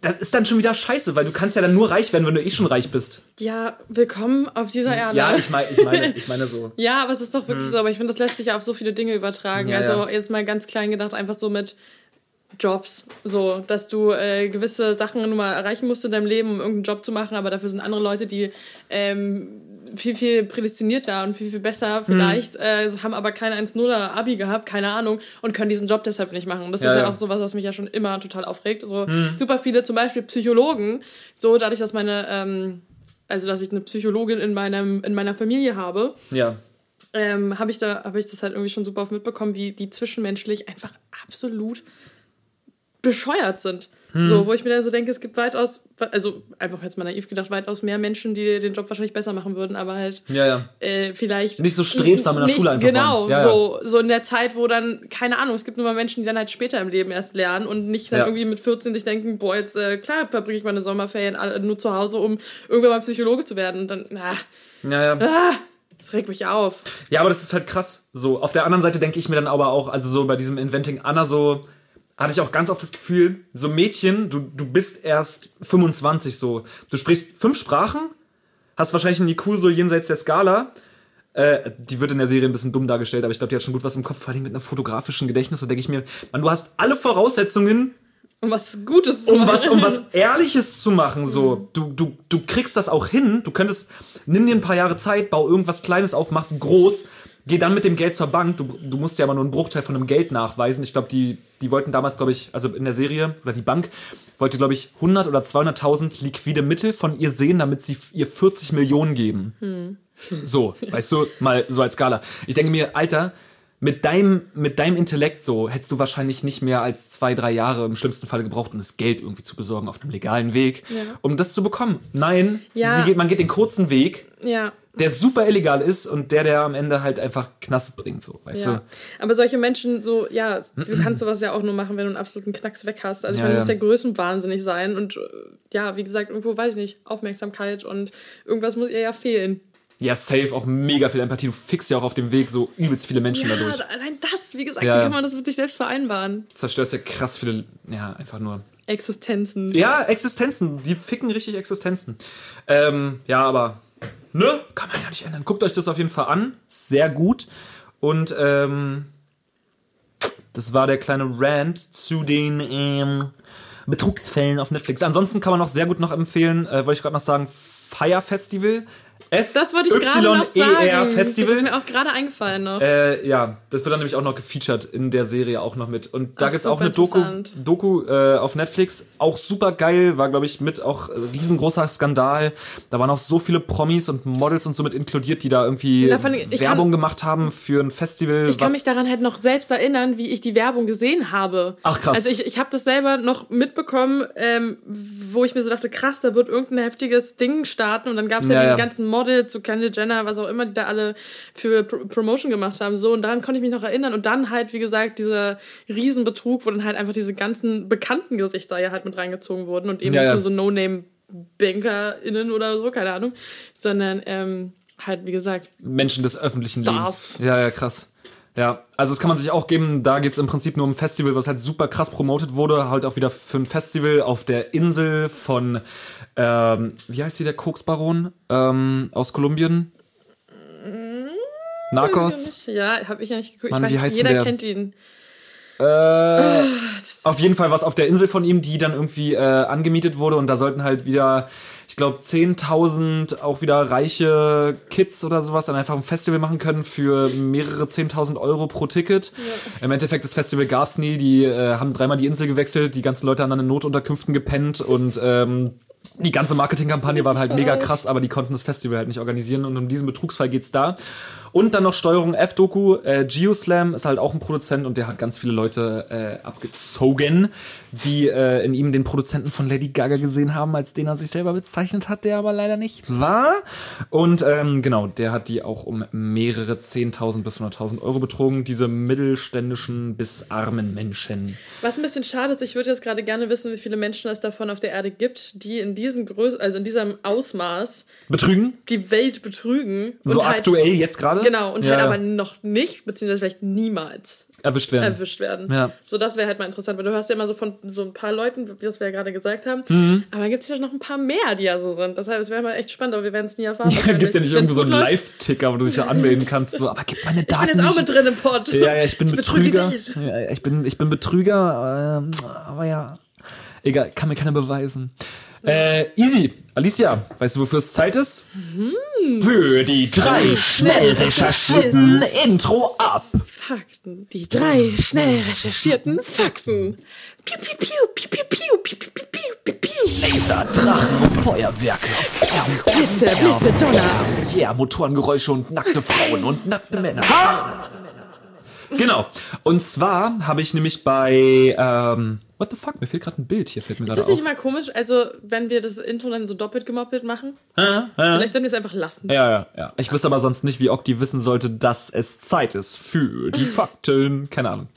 das ist dann schon wieder scheiße, weil du kannst ja dann nur reich werden, wenn du eh schon reich bist. Ja, willkommen auf dieser Erde. Ja, ich meine, ich meine, *laughs* ich meine so. Ja, aber es ist doch wirklich so. Aber ich finde, das lässt sich ja auf so viele Dinge übertragen. Ja, also ja. jetzt mal ganz klein gedacht, einfach so mit Jobs. So, dass du äh, gewisse Sachen nur mal erreichen musst in deinem Leben, um irgendeinen Job zu machen, aber dafür sind andere Leute, die ähm, viel, viel prädestinierter und viel, viel besser vielleicht, äh, haben aber kein 1-0er Abi gehabt, keine Ahnung, und können diesen Job deshalb nicht machen. Und das Ja, ist ja ja. auch sowas, was mich ja schon immer total aufregt. So super viele, zum Beispiel Psychologen, so dadurch, dass meine, ähm, also dass ich eine Psychologin in meinem, in meiner Familie habe, Ja. ähm, habe ich da habe ich das halt irgendwie schon super oft mitbekommen, wie die zwischenmenschlich einfach absolut bescheuert sind. Hm. So, wo ich mir dann so denke, es gibt weitaus, also einfach jetzt mal naiv gedacht, weitaus mehr Menschen, die den Job wahrscheinlich besser machen würden, aber halt Ja, ja. äh, vielleicht Nicht so strebsam in der nicht, Schule einfach Genau. Ja, so so in der Zeit, wo dann keine Ahnung, es gibt nur mal Menschen, die dann halt später im Leben erst lernen und nicht dann irgendwie mit 14 sich denken, boah, jetzt äh, klar verbringe ich meine Sommerferien nur zu Hause, um irgendwann mal Psychologe zu werden und dann ah, Ja, ja. ah, das regt mich auf. Ja, aber das ist halt krass. So, auf der anderen Seite denke ich mir dann aber auch, also so bei diesem Inventing Anna so, hatte ich auch ganz oft das Gefühl, so Mädchen, du, du bist erst 25 so. Du sprichst fünf Sprachen, hast wahrscheinlich ein IQ so jenseits der Skala. Äh, die wird in der Serie ein bisschen dumm dargestellt, aber ich glaube, die hat schon gut was im Kopf, vor allem mit einem fotografischen Gedächtnis. Da denke ich mir, man, du hast alle Voraussetzungen, Um was Gutes zu um machen. was, um was Ehrliches zu machen, so. Du, du, du kriegst das auch hin. Du könntest, nimm dir ein paar Jahre Zeit, bau irgendwas Kleines auf, mach's groß, geh dann mit dem Geld zur Bank. Du, du musst ja aber nur einen Bruchteil von dem Geld nachweisen. Ich glaube, die, die wollten damals, glaube ich, also in der Serie, oder die Bank, wollte, glaube ich, 100 oder 200.000 liquide Mittel von ihr sehen, damit sie ihr 40 Millionen geben. So, weißt du, mal so als Skala. Ich denke mir, Alter, mit deinem, mit deinem Intellekt so hättest du wahrscheinlich nicht mehr als zwei, drei Jahre im schlimmsten Fall gebraucht, um das Geld irgendwie zu besorgen auf einem legalen Weg, um das zu bekommen. Nein, Ja. geht, man geht den kurzen Weg, ja. Der super illegal ist und der, der am Ende halt einfach Knast bringt, so, weißt Ja. du? Aber solche Menschen, so, ja, du *clears throat* kannst sowas ja auch nur machen, wenn du einen absoluten Knacks weg hast. Also ich Ja, meine, du ja. musst ja größenwahnsinnig sein und äh, ja, wie gesagt, irgendwo, weiß ich nicht, Aufmerksamkeit und irgendwas muss ihr ja fehlen. Ja, safe, auch mega viel Empathie. Du fixst ja auch auf dem Weg so übelst viele Menschen Ja, dadurch. allein das, wie gesagt, wie kann man das mit sich selbst vereinbaren? Du zerstörst ja krass viele, ja, einfach nur Existenzen. Ja, Existenzen. Die ficken richtig Existenzen. Ähm, ja, aber ne, kann man ja nicht ändern. Guckt euch das auf jeden Fall an. Sehr gut. Und ähm, das war der kleine Rant zu den ähm, Betrugsfällen auf Netflix. Ansonsten kann man auch sehr gut noch empfehlen, äh, wollte ich gerade noch sagen, Fire Festival. F Das wollte ich gerade noch sagen. YER Das Festival. ist mir auch gerade eingefallen noch. Äh, ja, das wird dann nämlich auch noch gefeatured in der Serie auch noch mit. Und da Ach, gibt's auch eine Doku. Doku äh, auf Netflix, auch super geil, war glaube ich mit auch riesengroßer Skandal. Da waren auch so viele Promis und Models und so mit inkludiert, die da irgendwie ich Werbung kann- gemacht haben für ein Festival. Ich kann mich daran halt noch selbst erinnern, wie ich die Werbung gesehen habe. Ach, krass. Also ich, ich habe das selber noch mitbekommen, ähm, wo ich mir so dachte, krass, da wird irgendein heftiges Ding starten und dann gab es ja, Ja, diese ganzen Models, so Kendall Jenner, was auch immer, die da alle für Pro Promotion gemacht haben. So, und daran konnte ich mich noch erinnern. Und dann halt, wie gesagt, dieser Riesenbetrug, wo dann halt einfach diese ganzen bekannten Gesichter ja halt mit reingezogen wurden und eben Ja, nicht ja. nur so No-Name-BankerInnen oder so, keine Ahnung, sondern ähm, halt, wie gesagt, Menschen des öffentlichen Stars. Lebens. Ja, ja, krass. Ja, also das kann man sich auch geben. Da geht's im Prinzip nur um ein Festival, was halt super krass promotet wurde. Halt auch wieder für ein Festival auf der Insel von, ähm, wie heißt die, der Koksbaron ähm, aus Kolumbien? Narcos? Ja, habe ich ja nicht geguckt. Mann, ich wie weiß, jeder der? kennt ihn. Äh, auf jeden Fall was auf der Insel von ihm, die dann irgendwie äh, angemietet wurde und da sollten halt wieder, ich glaube, 10.000 auch wieder reiche Kids oder sowas dann einfach ein Festival machen können für mehrere 10.000 Euro pro Ticket. Im Endeffekt, das Festival gab's nie, die äh, haben dreimal die Insel gewechselt, die ganzen Leute haben dann in Notunterkünften gepennt und ähm, die ganze Marketingkampagne war halt mega krass, aber die konnten das Festival halt nicht organisieren und um diesen Betrugsfall geht's da. Und dann noch Steuerung F-Doku. Äh, Geoslam ist halt auch ein Produzent und der hat ganz viele Leute äh, abgezogen, die äh, in ihm den Produzenten von Lady Gaga gesehen haben, als den er sich selber bezeichnet hat, der aber leider nicht war. Und ähm, genau, der hat die auch um mehrere 10.000 bis 100.000 Euro betrogen, diese mittelständischen bis armen Menschen. Was ein bisschen schade ist, ich würde jetzt gerade gerne wissen, wie viele Menschen es davon auf der Erde gibt, die in diesem Grö also in diesem Ausmaß Betrügen? die Welt betrügen. So und halt, aktuell jetzt gerade? Genau, und Ja, halt aber noch nicht, beziehungsweise vielleicht niemals erwischt werden. erwischt werden. Ja. So, das wäre halt mal interessant, weil du hörst ja immer so von so ein paar Leuten, wie das wir ja gerade gesagt haben. Mhm. Aber dann gibt es ja noch ein paar mehr, die ja so sind. Deshalb, es wäre mal echt spannend, aber wir werden es nie erfahren. *laughs* Ja, gibt ja nicht irgendwo so einen. Live-Ticker, wo du dich ja anmelden kannst. So, aber gib meine Ich Daten bin jetzt auch mit drin im Pod. Ja, ja, ich bin die Betrüger. Ja, ich bin, ich bin Betrüger, ähm, aber ja. Egal, kann mir keiner beweisen. Äh, easy. Alicia, weißt du, wofür es Zeit ist? Für die drei schnell recherchierten Intro ab. Fakten. Die drei schnell recherchierten Fakten. Piu, piu, piu, piu, piu, piu, piu, piu, piu, piu, piu. Laser, Drachen und Feuerwerke. Blitze, Blitze, Donner. Yeah, Motorengeräusche und nackte Frauen und nackte Männer. Genau. Und zwar habe ich nämlich bei ähm, What the fuck? Mir fehlt gerade ein Bild hier, fällt mir Ist gerade das nicht auf. immer komisch, also wenn wir das Intro dann so doppelt gemoppelt machen? Vielleicht sollten wir es einfach lassen. Ja, ja, ja. Ich wüsste aber sonst nicht, wie Okti wissen sollte, dass es Zeit ist für die *laughs* Fakten. Keine Ahnung.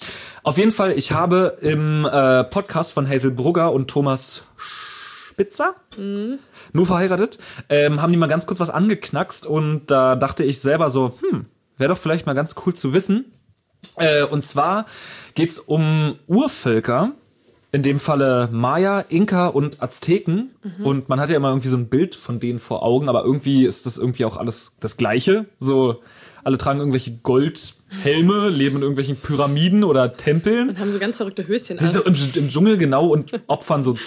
Auf jeden Fall, ich habe im äh, Podcast von Hazel Brugger und Thomas Spitzer, nur verheiratet, ähm, haben die mal ganz kurz was angeknackst und da dachte ich selber so, hm, wäre doch vielleicht mal ganz cool zu wissen. Äh, und zwar geht's um Urvölker in dem Falle Maya, Inka und Azteken. Und man hat ja immer irgendwie so ein Bild von denen vor Augen, aber irgendwie ist das irgendwie auch alles das Gleiche. So, alle tragen irgendwelche Goldhelme, *laughs* leben in irgendwelchen Pyramiden oder Tempeln. Und haben so ganz verrückte Höschen Sie sind so im, im Dschungel genau und *laughs* opfern so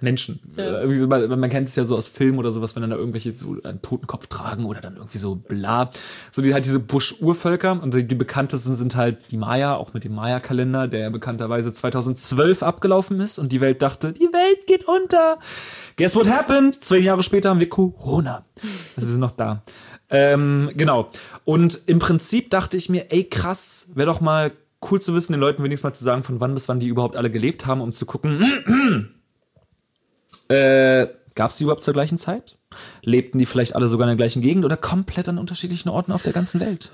Menschen. Äh, irgendwie so, man, man kennt es ja so aus Filmen oder sowas, wenn dann da irgendwelche so einen Totenkopf tragen oder dann irgendwie so bla. So die halt diese Busch-Urvölker und die, die bekanntesten sind halt die Maya, auch mit dem Maya-Kalender, der ja bekannterweise 2012 abgelaufen ist und die Welt dachte, die Welt geht unter. Guess what happened? Zwei Jahre später haben wir Corona. Also wir sind noch da. Ähm, genau. Und im Prinzip dachte ich mir, ey krass, wäre doch mal cool zu wissen, den Leuten wenigstens mal zu sagen, von wann bis wann die überhaupt alle gelebt haben, um zu gucken, äh, gab es die überhaupt zur gleichen Zeit? Lebten die vielleicht alle sogar in der gleichen Gegend oder komplett an unterschiedlichen Orten auf der ganzen Welt?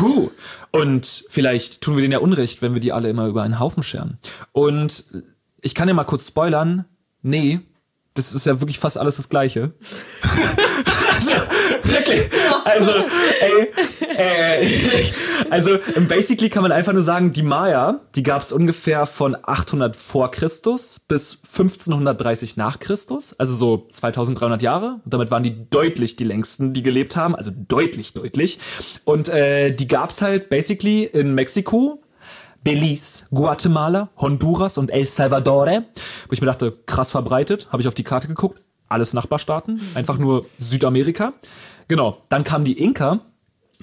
Huh. Und vielleicht tun wir denen ja Unrecht, wenn wir die alle immer über einen Haufen scheren. Und ich kann ja mal kurz spoilern. Nee, das ist ja wirklich fast alles das Gleiche. *laughs* also, wirklich. Also, ey, äh, *laughs* also basically kann man einfach nur sagen, die Maya, die gab es ungefähr von 800 vor Christus bis 1530 nach Christus, also so 2300 Jahre. Und damit waren die deutlich die längsten, die gelebt haben, also deutlich, deutlich. Und äh, die gab's halt basically in Mexiko, Belize, Guatemala, Honduras und El Salvador, wo ich mir dachte, krass verbreitet, habe ich auf die Karte geguckt, alles Nachbarstaaten, einfach nur Südamerika. Genau, dann kam die Inka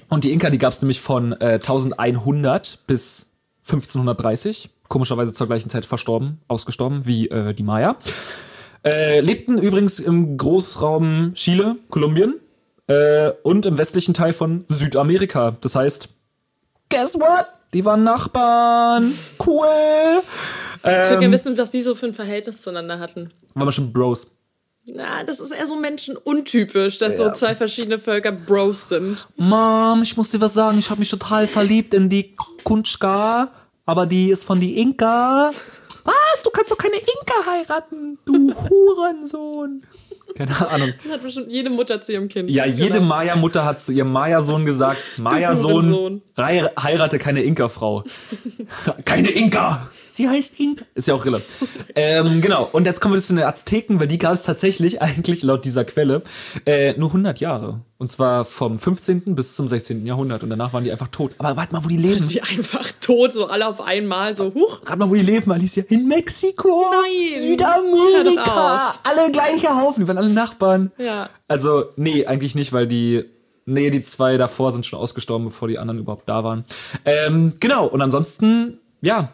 und die Inka, die gab es nämlich von äh, 1100 bis 1530, komischerweise zur gleichen Zeit verstorben, ausgestorben wie äh, die Maya. Äh, lebten übrigens im Großraum Chile, Kolumbien äh, und im westlichen Teil von Südamerika. Das heißt, guess what? Die waren Nachbarn. Cool. Ich würde Ähm, gerne wissen, was die so für ein Verhältnis zueinander hatten. waren wir schon Bros. Na, das ist eher so menschenuntypisch, dass Ja. so zwei verschiedene Völker Bros sind. Mom, ich muss dir was sagen, ich habe mich total verliebt in die Kunschka, aber die ist von die Inka. Was? Du kannst doch keine Inka heiraten, du *laughs* Hurensohn. Keine Ahnung. Das hat bestimmt jede Mutter zu ihrem Kind. Ja, jede Genau. Maya-Mutter hat zu ihrem Maya-Sohn gesagt, *laughs* Maya-Sohn, heirate keine Inka-Frau. *laughs* keine Inka! Sie heißt Inka. Ist ja auch irre. ähm, genau, und jetzt kommen wir zu den Azteken, weil die gab es tatsächlich *laughs* eigentlich laut dieser Quelle äh, nur 100 Jahre. Und zwar vom 15. bis zum 16. Jahrhundert. Und danach waren die einfach tot. Aber warte mal, wo die leben. Die einfach tot, so alle auf einmal, so, huch. Rat mal, wo die leben, Alicia. In Mexiko. Nein. Südamerika. Alle gleicher Haufen. Die waren alle Nachbarn. Ja. Also, nee, eigentlich nicht, weil die. Nee, die zwei davor sind schon ausgestorben, bevor die anderen überhaupt da waren. Ähm, genau, und ansonsten, ja,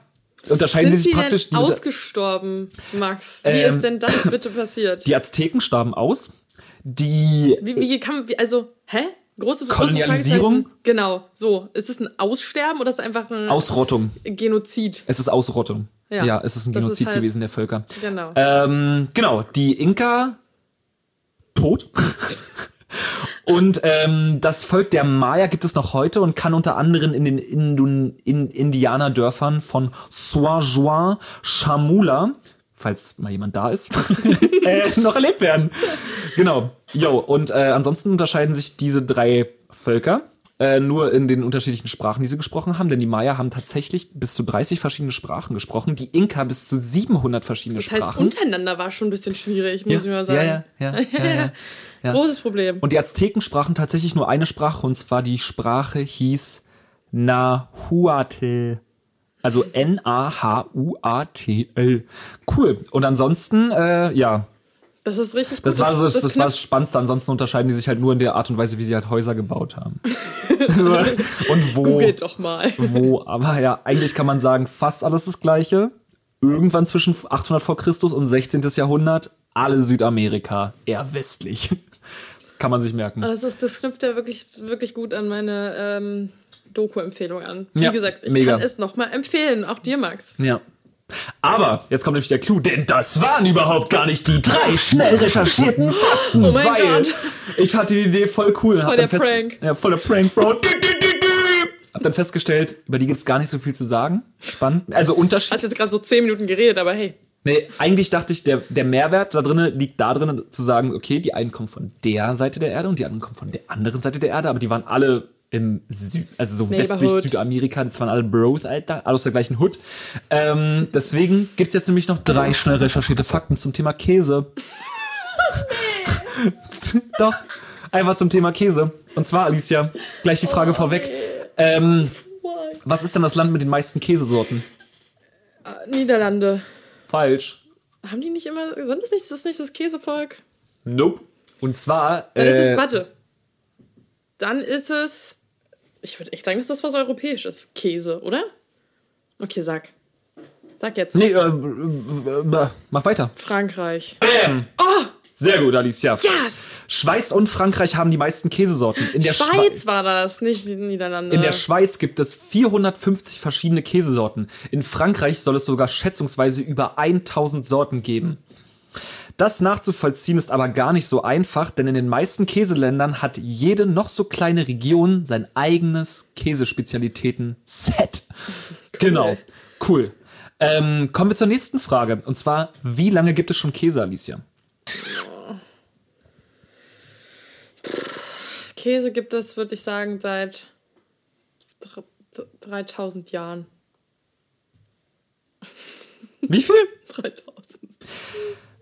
unterscheiden Sind sie sich praktisch. denn ausgestorben, Max? Wie Ähm, ist denn das *laughs* bitte passiert? die Azteken starben aus. Die. Wie, wie kann, wie, also, hä? Große Kolonialisierung? Fragezeichen. Genau, so. Ist es ein Aussterben oder ist es einfach ein Ausrottung. Genozid? Es ist Ausrottung. Ja, Ja, es ist ein das ist Genozid halt- gewesen der Völker. Genau. Ähm, genau, die Inka tot. *laughs* und ähm, das Volk der Maya gibt es noch heute und kann unter anderem in den Indun in Indianerdörfern von Soajuan Chamula, falls mal jemand da ist, *laughs* äh, *laughs* noch erlebt werden. Genau. Jo, und äh, ansonsten unterscheiden sich diese drei Völker äh, nur in den unterschiedlichen Sprachen, die sie gesprochen haben, denn die Maya haben tatsächlich bis zu 30 verschiedene Sprachen gesprochen, die Inka bis zu 700 verschiedene Das heißt, Sprachen. untereinander war schon ein bisschen schwierig, muss ich mal sagen. Ja, ja, ja, ja, ja, *laughs* ja. Großes Problem. Und die Azteken sprachen tatsächlich nur eine Sprache, und zwar die Sprache hieß Nahuatl. Also N-A-H-U-A-T-L. Cool. Und ansonsten, äh, ja, Das ist richtig gut. das war so das, das, war das knüpft- Spannendste. Ansonsten unterscheiden die sich halt nur in der Art und Weise, wie sie halt Häuser gebaut haben. *laughs* und wo. Googelt doch mal. Wo, aber ja, eigentlich kann man sagen, fast alles das Gleiche. Irgendwann zwischen 800 vor Christus und 16. Jahrhundert, alle Südamerika, eher westlich. Kann man sich merken. Das, ist, das knüpft ja wirklich, wirklich gut an meine ähm, Doku-Empfehlung an. Wie Ja, gesagt, ich mega. kann es nochmal empfehlen, auch dir, Max. Ja. Aber jetzt kommt nämlich der Clou, denn das waren überhaupt gar nicht die drei schnell recherchierten Fakten. *laughs* Oh mein weil Gott. Ich fand die Idee voll cool. Voll der Prank. Ja, voll der Prank, Bro. *laughs* Hab dann festgestellt, über die gibt's gar nicht so viel zu sagen. Spannend. Also Unterschied. Hat jetzt gerade so zehn Minuten geredet, aber hey. Nee, eigentlich dachte ich, der, der Mehrwert da drinnen liegt da drinnen zu sagen, okay, die einen kommen von der Seite der Erde und die anderen kommen von der anderen Seite der Erde, aber die waren alle im Süd, also so westlich. Südamerika, das waren alle Bros, Alter, alle aus der gleichen Hood. Ähm, deswegen gibt's jetzt nämlich noch drei schnell recherchierte Fakten zum Thema Käse. *laughs* Doch, einfach zum Thema Käse. Und zwar, Alicia, gleich die Frage vorweg. Ähm, was ist denn das Land mit den meisten Käsesorten? Niederlande. Falsch. Haben die nicht immer, sind das nicht, ist das nicht das Käsevolk? Nope. Und zwar. Dann ist äh, es, warte. Dann ist es, ich würde echt sagen, dass das was Europäisches. Käse, oder? Okay, sag. Sag jetzt. Nee, äh, äh, äh, mach weiter. Frankreich. Sehr gut, Alicia. Yes! Schweiz und Frankreich haben die meisten Käsesorten. In der Schweiz war das, nicht die Niederlande. In der Schweiz gibt es 450 verschiedene Käsesorten. In Frankreich soll es sogar schätzungsweise über 1000 Sorten geben. Das nachzuvollziehen ist aber gar nicht so einfach, denn in den meisten Käseländern hat jede noch so kleine Region sein eigenes Käsespezialitäten-Set. *laughs* Genau. Cool. Ähm, kommen wir zur nächsten Frage. Und zwar, wie lange gibt es schon Käse, Alicia? Käse gibt es, würde ich sagen, seit dr- dr- 3000 Jahren. Wie viel? *laughs* 3000.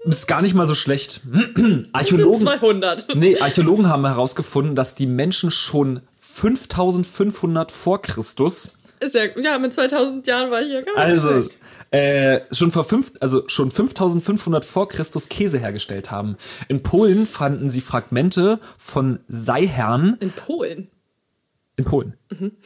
Ist gar nicht mal so schlecht. *clears throat* Das sind Archäologen, 200. *laughs* nee, Archäologen haben herausgefunden, dass die Menschen schon 5500 vor Christus, Ist ja, ja, mit 2000 Jahren war ich ja gar nicht also schlecht. Äh, schon vor fünf, also schon 5500 vor Christus Käse hergestellt haben. In Polen fanden sie Fragmente von Seihern In Polen. in Polen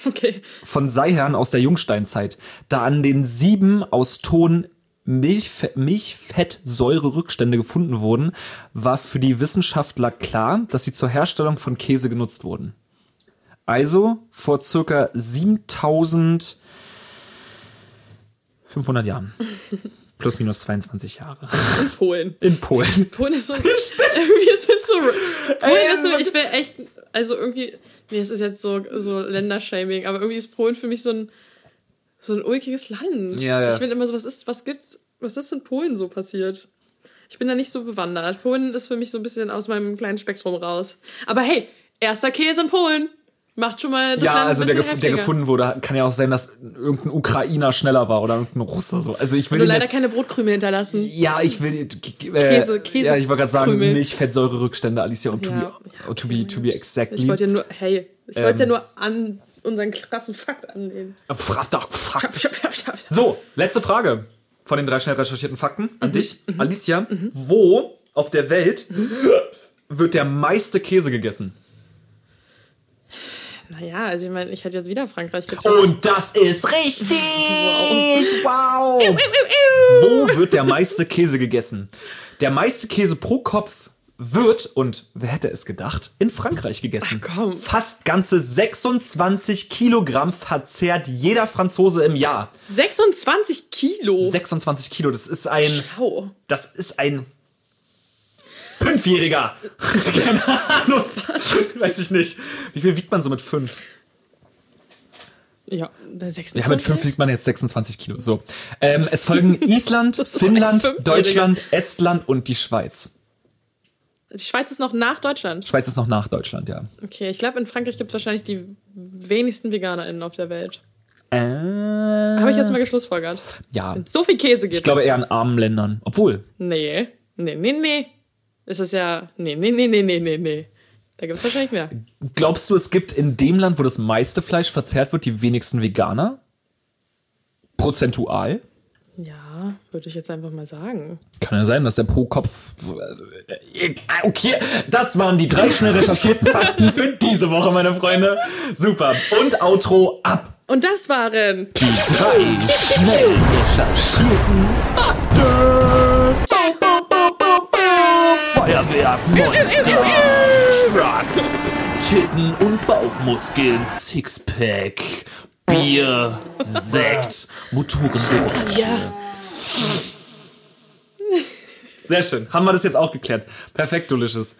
Okay. von Seihern aus der Jungsteinzeit, da an den sieben aus Ton Milchfe Milchfettsäure-Rückstände gefunden wurden, war für die Wissenschaftler klar, dass sie zur Herstellung von Käse genutzt wurden. Also vor circa 7500 Jahren. *laughs* Plus minus 22 Jahre. In Polen. In Polen. *laughs* Polen ist so. *laughs* irgendwie ist es so. Polen ist so, ich will echt. Also irgendwie. Nee, es ist jetzt so, so Ländershaming, aber irgendwie ist Polen für mich so ein. So ein ulkiges Land. Ja, ja. Ich will immer so, was ist, was gibt's, was ist in Polen so passiert? Ich bin da nicht so bewandert. Polen ist für mich so ein bisschen aus meinem kleinen Spektrum raus. Aber hey, erster Käse in Polen. Macht schon mal das Ja, Land also der, gef der gefunden wurde, kann ja auch sein, dass irgendein Ukrainer schneller war oder irgendein Russe so. Also ich will Nur leider jetzt, keine Brotkkrümel hinterlassen. Ja, ich will äh, Käse- Käse- Ja, ich wollte gerade sagen. Milchfettsäure-Rückstände, Alicia, und to, Ja. be, oh, to be to be exactly. Ich wollte ja nur, hey, ich wollte Ähm. ja nur an unseren krassen Fakt annehmen. So, letzte Frage von den drei schnell recherchierten Fakten an dich, Alicia. Wo auf der Welt wird der meiste Käse gegessen? Naja, also ich meine, ich hätte jetzt wieder Frankreich getippt. Und das ist richtig! *laughs* Wow! Wo wird der meiste Käse gegessen? Der meiste Käse pro Kopf wird, und wer hätte es gedacht, in Frankreich gegessen. Ach, komm. Fast ganze 26 Kilogramm verzehrt jeder Franzose im Jahr. 26 Kilo. 26 Kilo, das ist ein, Schau. das ist ein Fünfjähriger. Keine *laughs* Ahnung. Weiß ich nicht. Wie viel wiegt man so mit fünf? Ja, 26. Ja, mit 5 wiegt man jetzt 26 Kilo. So. Ähm, es folgen *laughs* Island, Finnland. Deutschland, Estland und die Schweiz. Die Schweiz ist noch nach Deutschland. Schweiz ist noch nach Deutschland, ja. Okay, ich glaube, in Frankreich gibt es wahrscheinlich die wenigsten VeganerInnen auf der Welt. Äh, Habe ich jetzt mal geschlussfolgert. ja. Wenn es so viel Käse gibt. Ich glaube eher in armen Ländern. Obwohl, Nee, nee, nee, nee. Es ist ja. Nee, nee, nee, nee, nee, nee, nee. Da gibt es wahrscheinlich mehr. glaubst du, es gibt in dem Land, wo das meiste Fleisch verzehrt wird, die wenigsten Veganer? Prozentual? Ja, würde ich jetzt einfach mal sagen. Kann ja sein, dass der pro Kopf. äh, Okay, das waren die drei schnell recherchierten Fakten für diese Woche, meine Freunde. Super. Und Outro ab. Und das waren. Die drei schnell recherchierten Fakten. Feuerwerk, Monster, Trucks, Chicken und Bauchmuskeln, Sixpack, Bier, Sekt, Motorengeräusche. Ja. Sehr schön. Haben wir das jetzt auch geklärt. Perfekt, Delicious.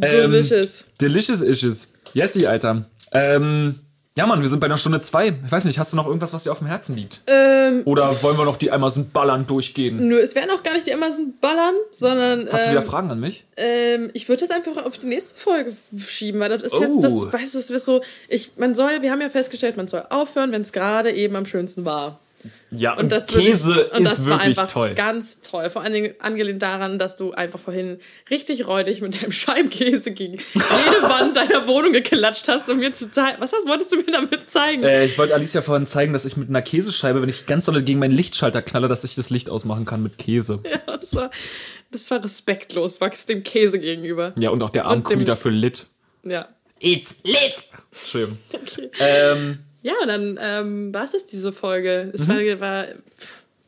Ähm, Delicious. Delicious Ishes. Jessie, Alter. Ähm, Ja, Mann, wir sind bei einer Stunde zwei. Ich weiß nicht, hast du noch irgendwas, was dir auf dem Herzen liegt? Ähm, Oder wollen wir noch die Amazon ballern durchgehen? nö, es werden auch gar nicht die Amazon ballern, sondern Hast du ähm, wieder Fragen an mich? ähm, ich würde das einfach auf die nächste Folge schieben, weil das ist Oh. jetzt, das, weißt du, das wird so, ich, man soll, wir haben ja festgestellt, man soll aufhören, wenn es gerade eben am schönsten war. Ja, Und das Käse wirklich, und das ist war wirklich einfach toll. ganz toll. Vor allen Dingen angelehnt daran, dass du einfach vorhin richtig räudig mit deinem *laughs* Scheibenkäse gegen jede Wand deiner Wohnung geklatscht hast, um mir zu zeigen. Was hast, wolltest du mir damit zeigen? Äh, ich wollte Alicia vorhin zeigen, dass ich mit einer Käsescheibe, wenn ich ganz doll gegen meinen Lichtschalter knalle, dass ich das Licht ausmachen kann mit Käse. *laughs* Ja, das war, das war respektlos, Max dem Käse gegenüber. Ja, und auch der dem- die dafür litt. Ja. It's lit. Entschuldigung. *laughs* Okay. Ähm, Ja, und dann ähm, war es das, diese Folge. Es Mhm. war, war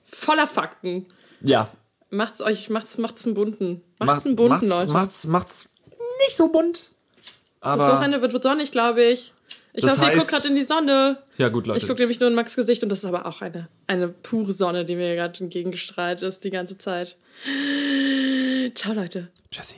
voller Fakten. ja. Macht's euch, macht's, macht's einen bunten. Macht's Macht- einen bunten, macht's, Leute. macht's, macht's nicht so bunt. Aber das Wochenende wird, wird sonnig, glaube ich. Ich hoffe, ihr heißt- guckt gerade in die Sonne. ja gut, Leute. Ich gucke nämlich nur in Max Gesicht und das ist aber auch eine, eine pure Sonne, die mir gerade entgegengestrahlt ist die ganze Zeit. Ciao, Leute. Jesse.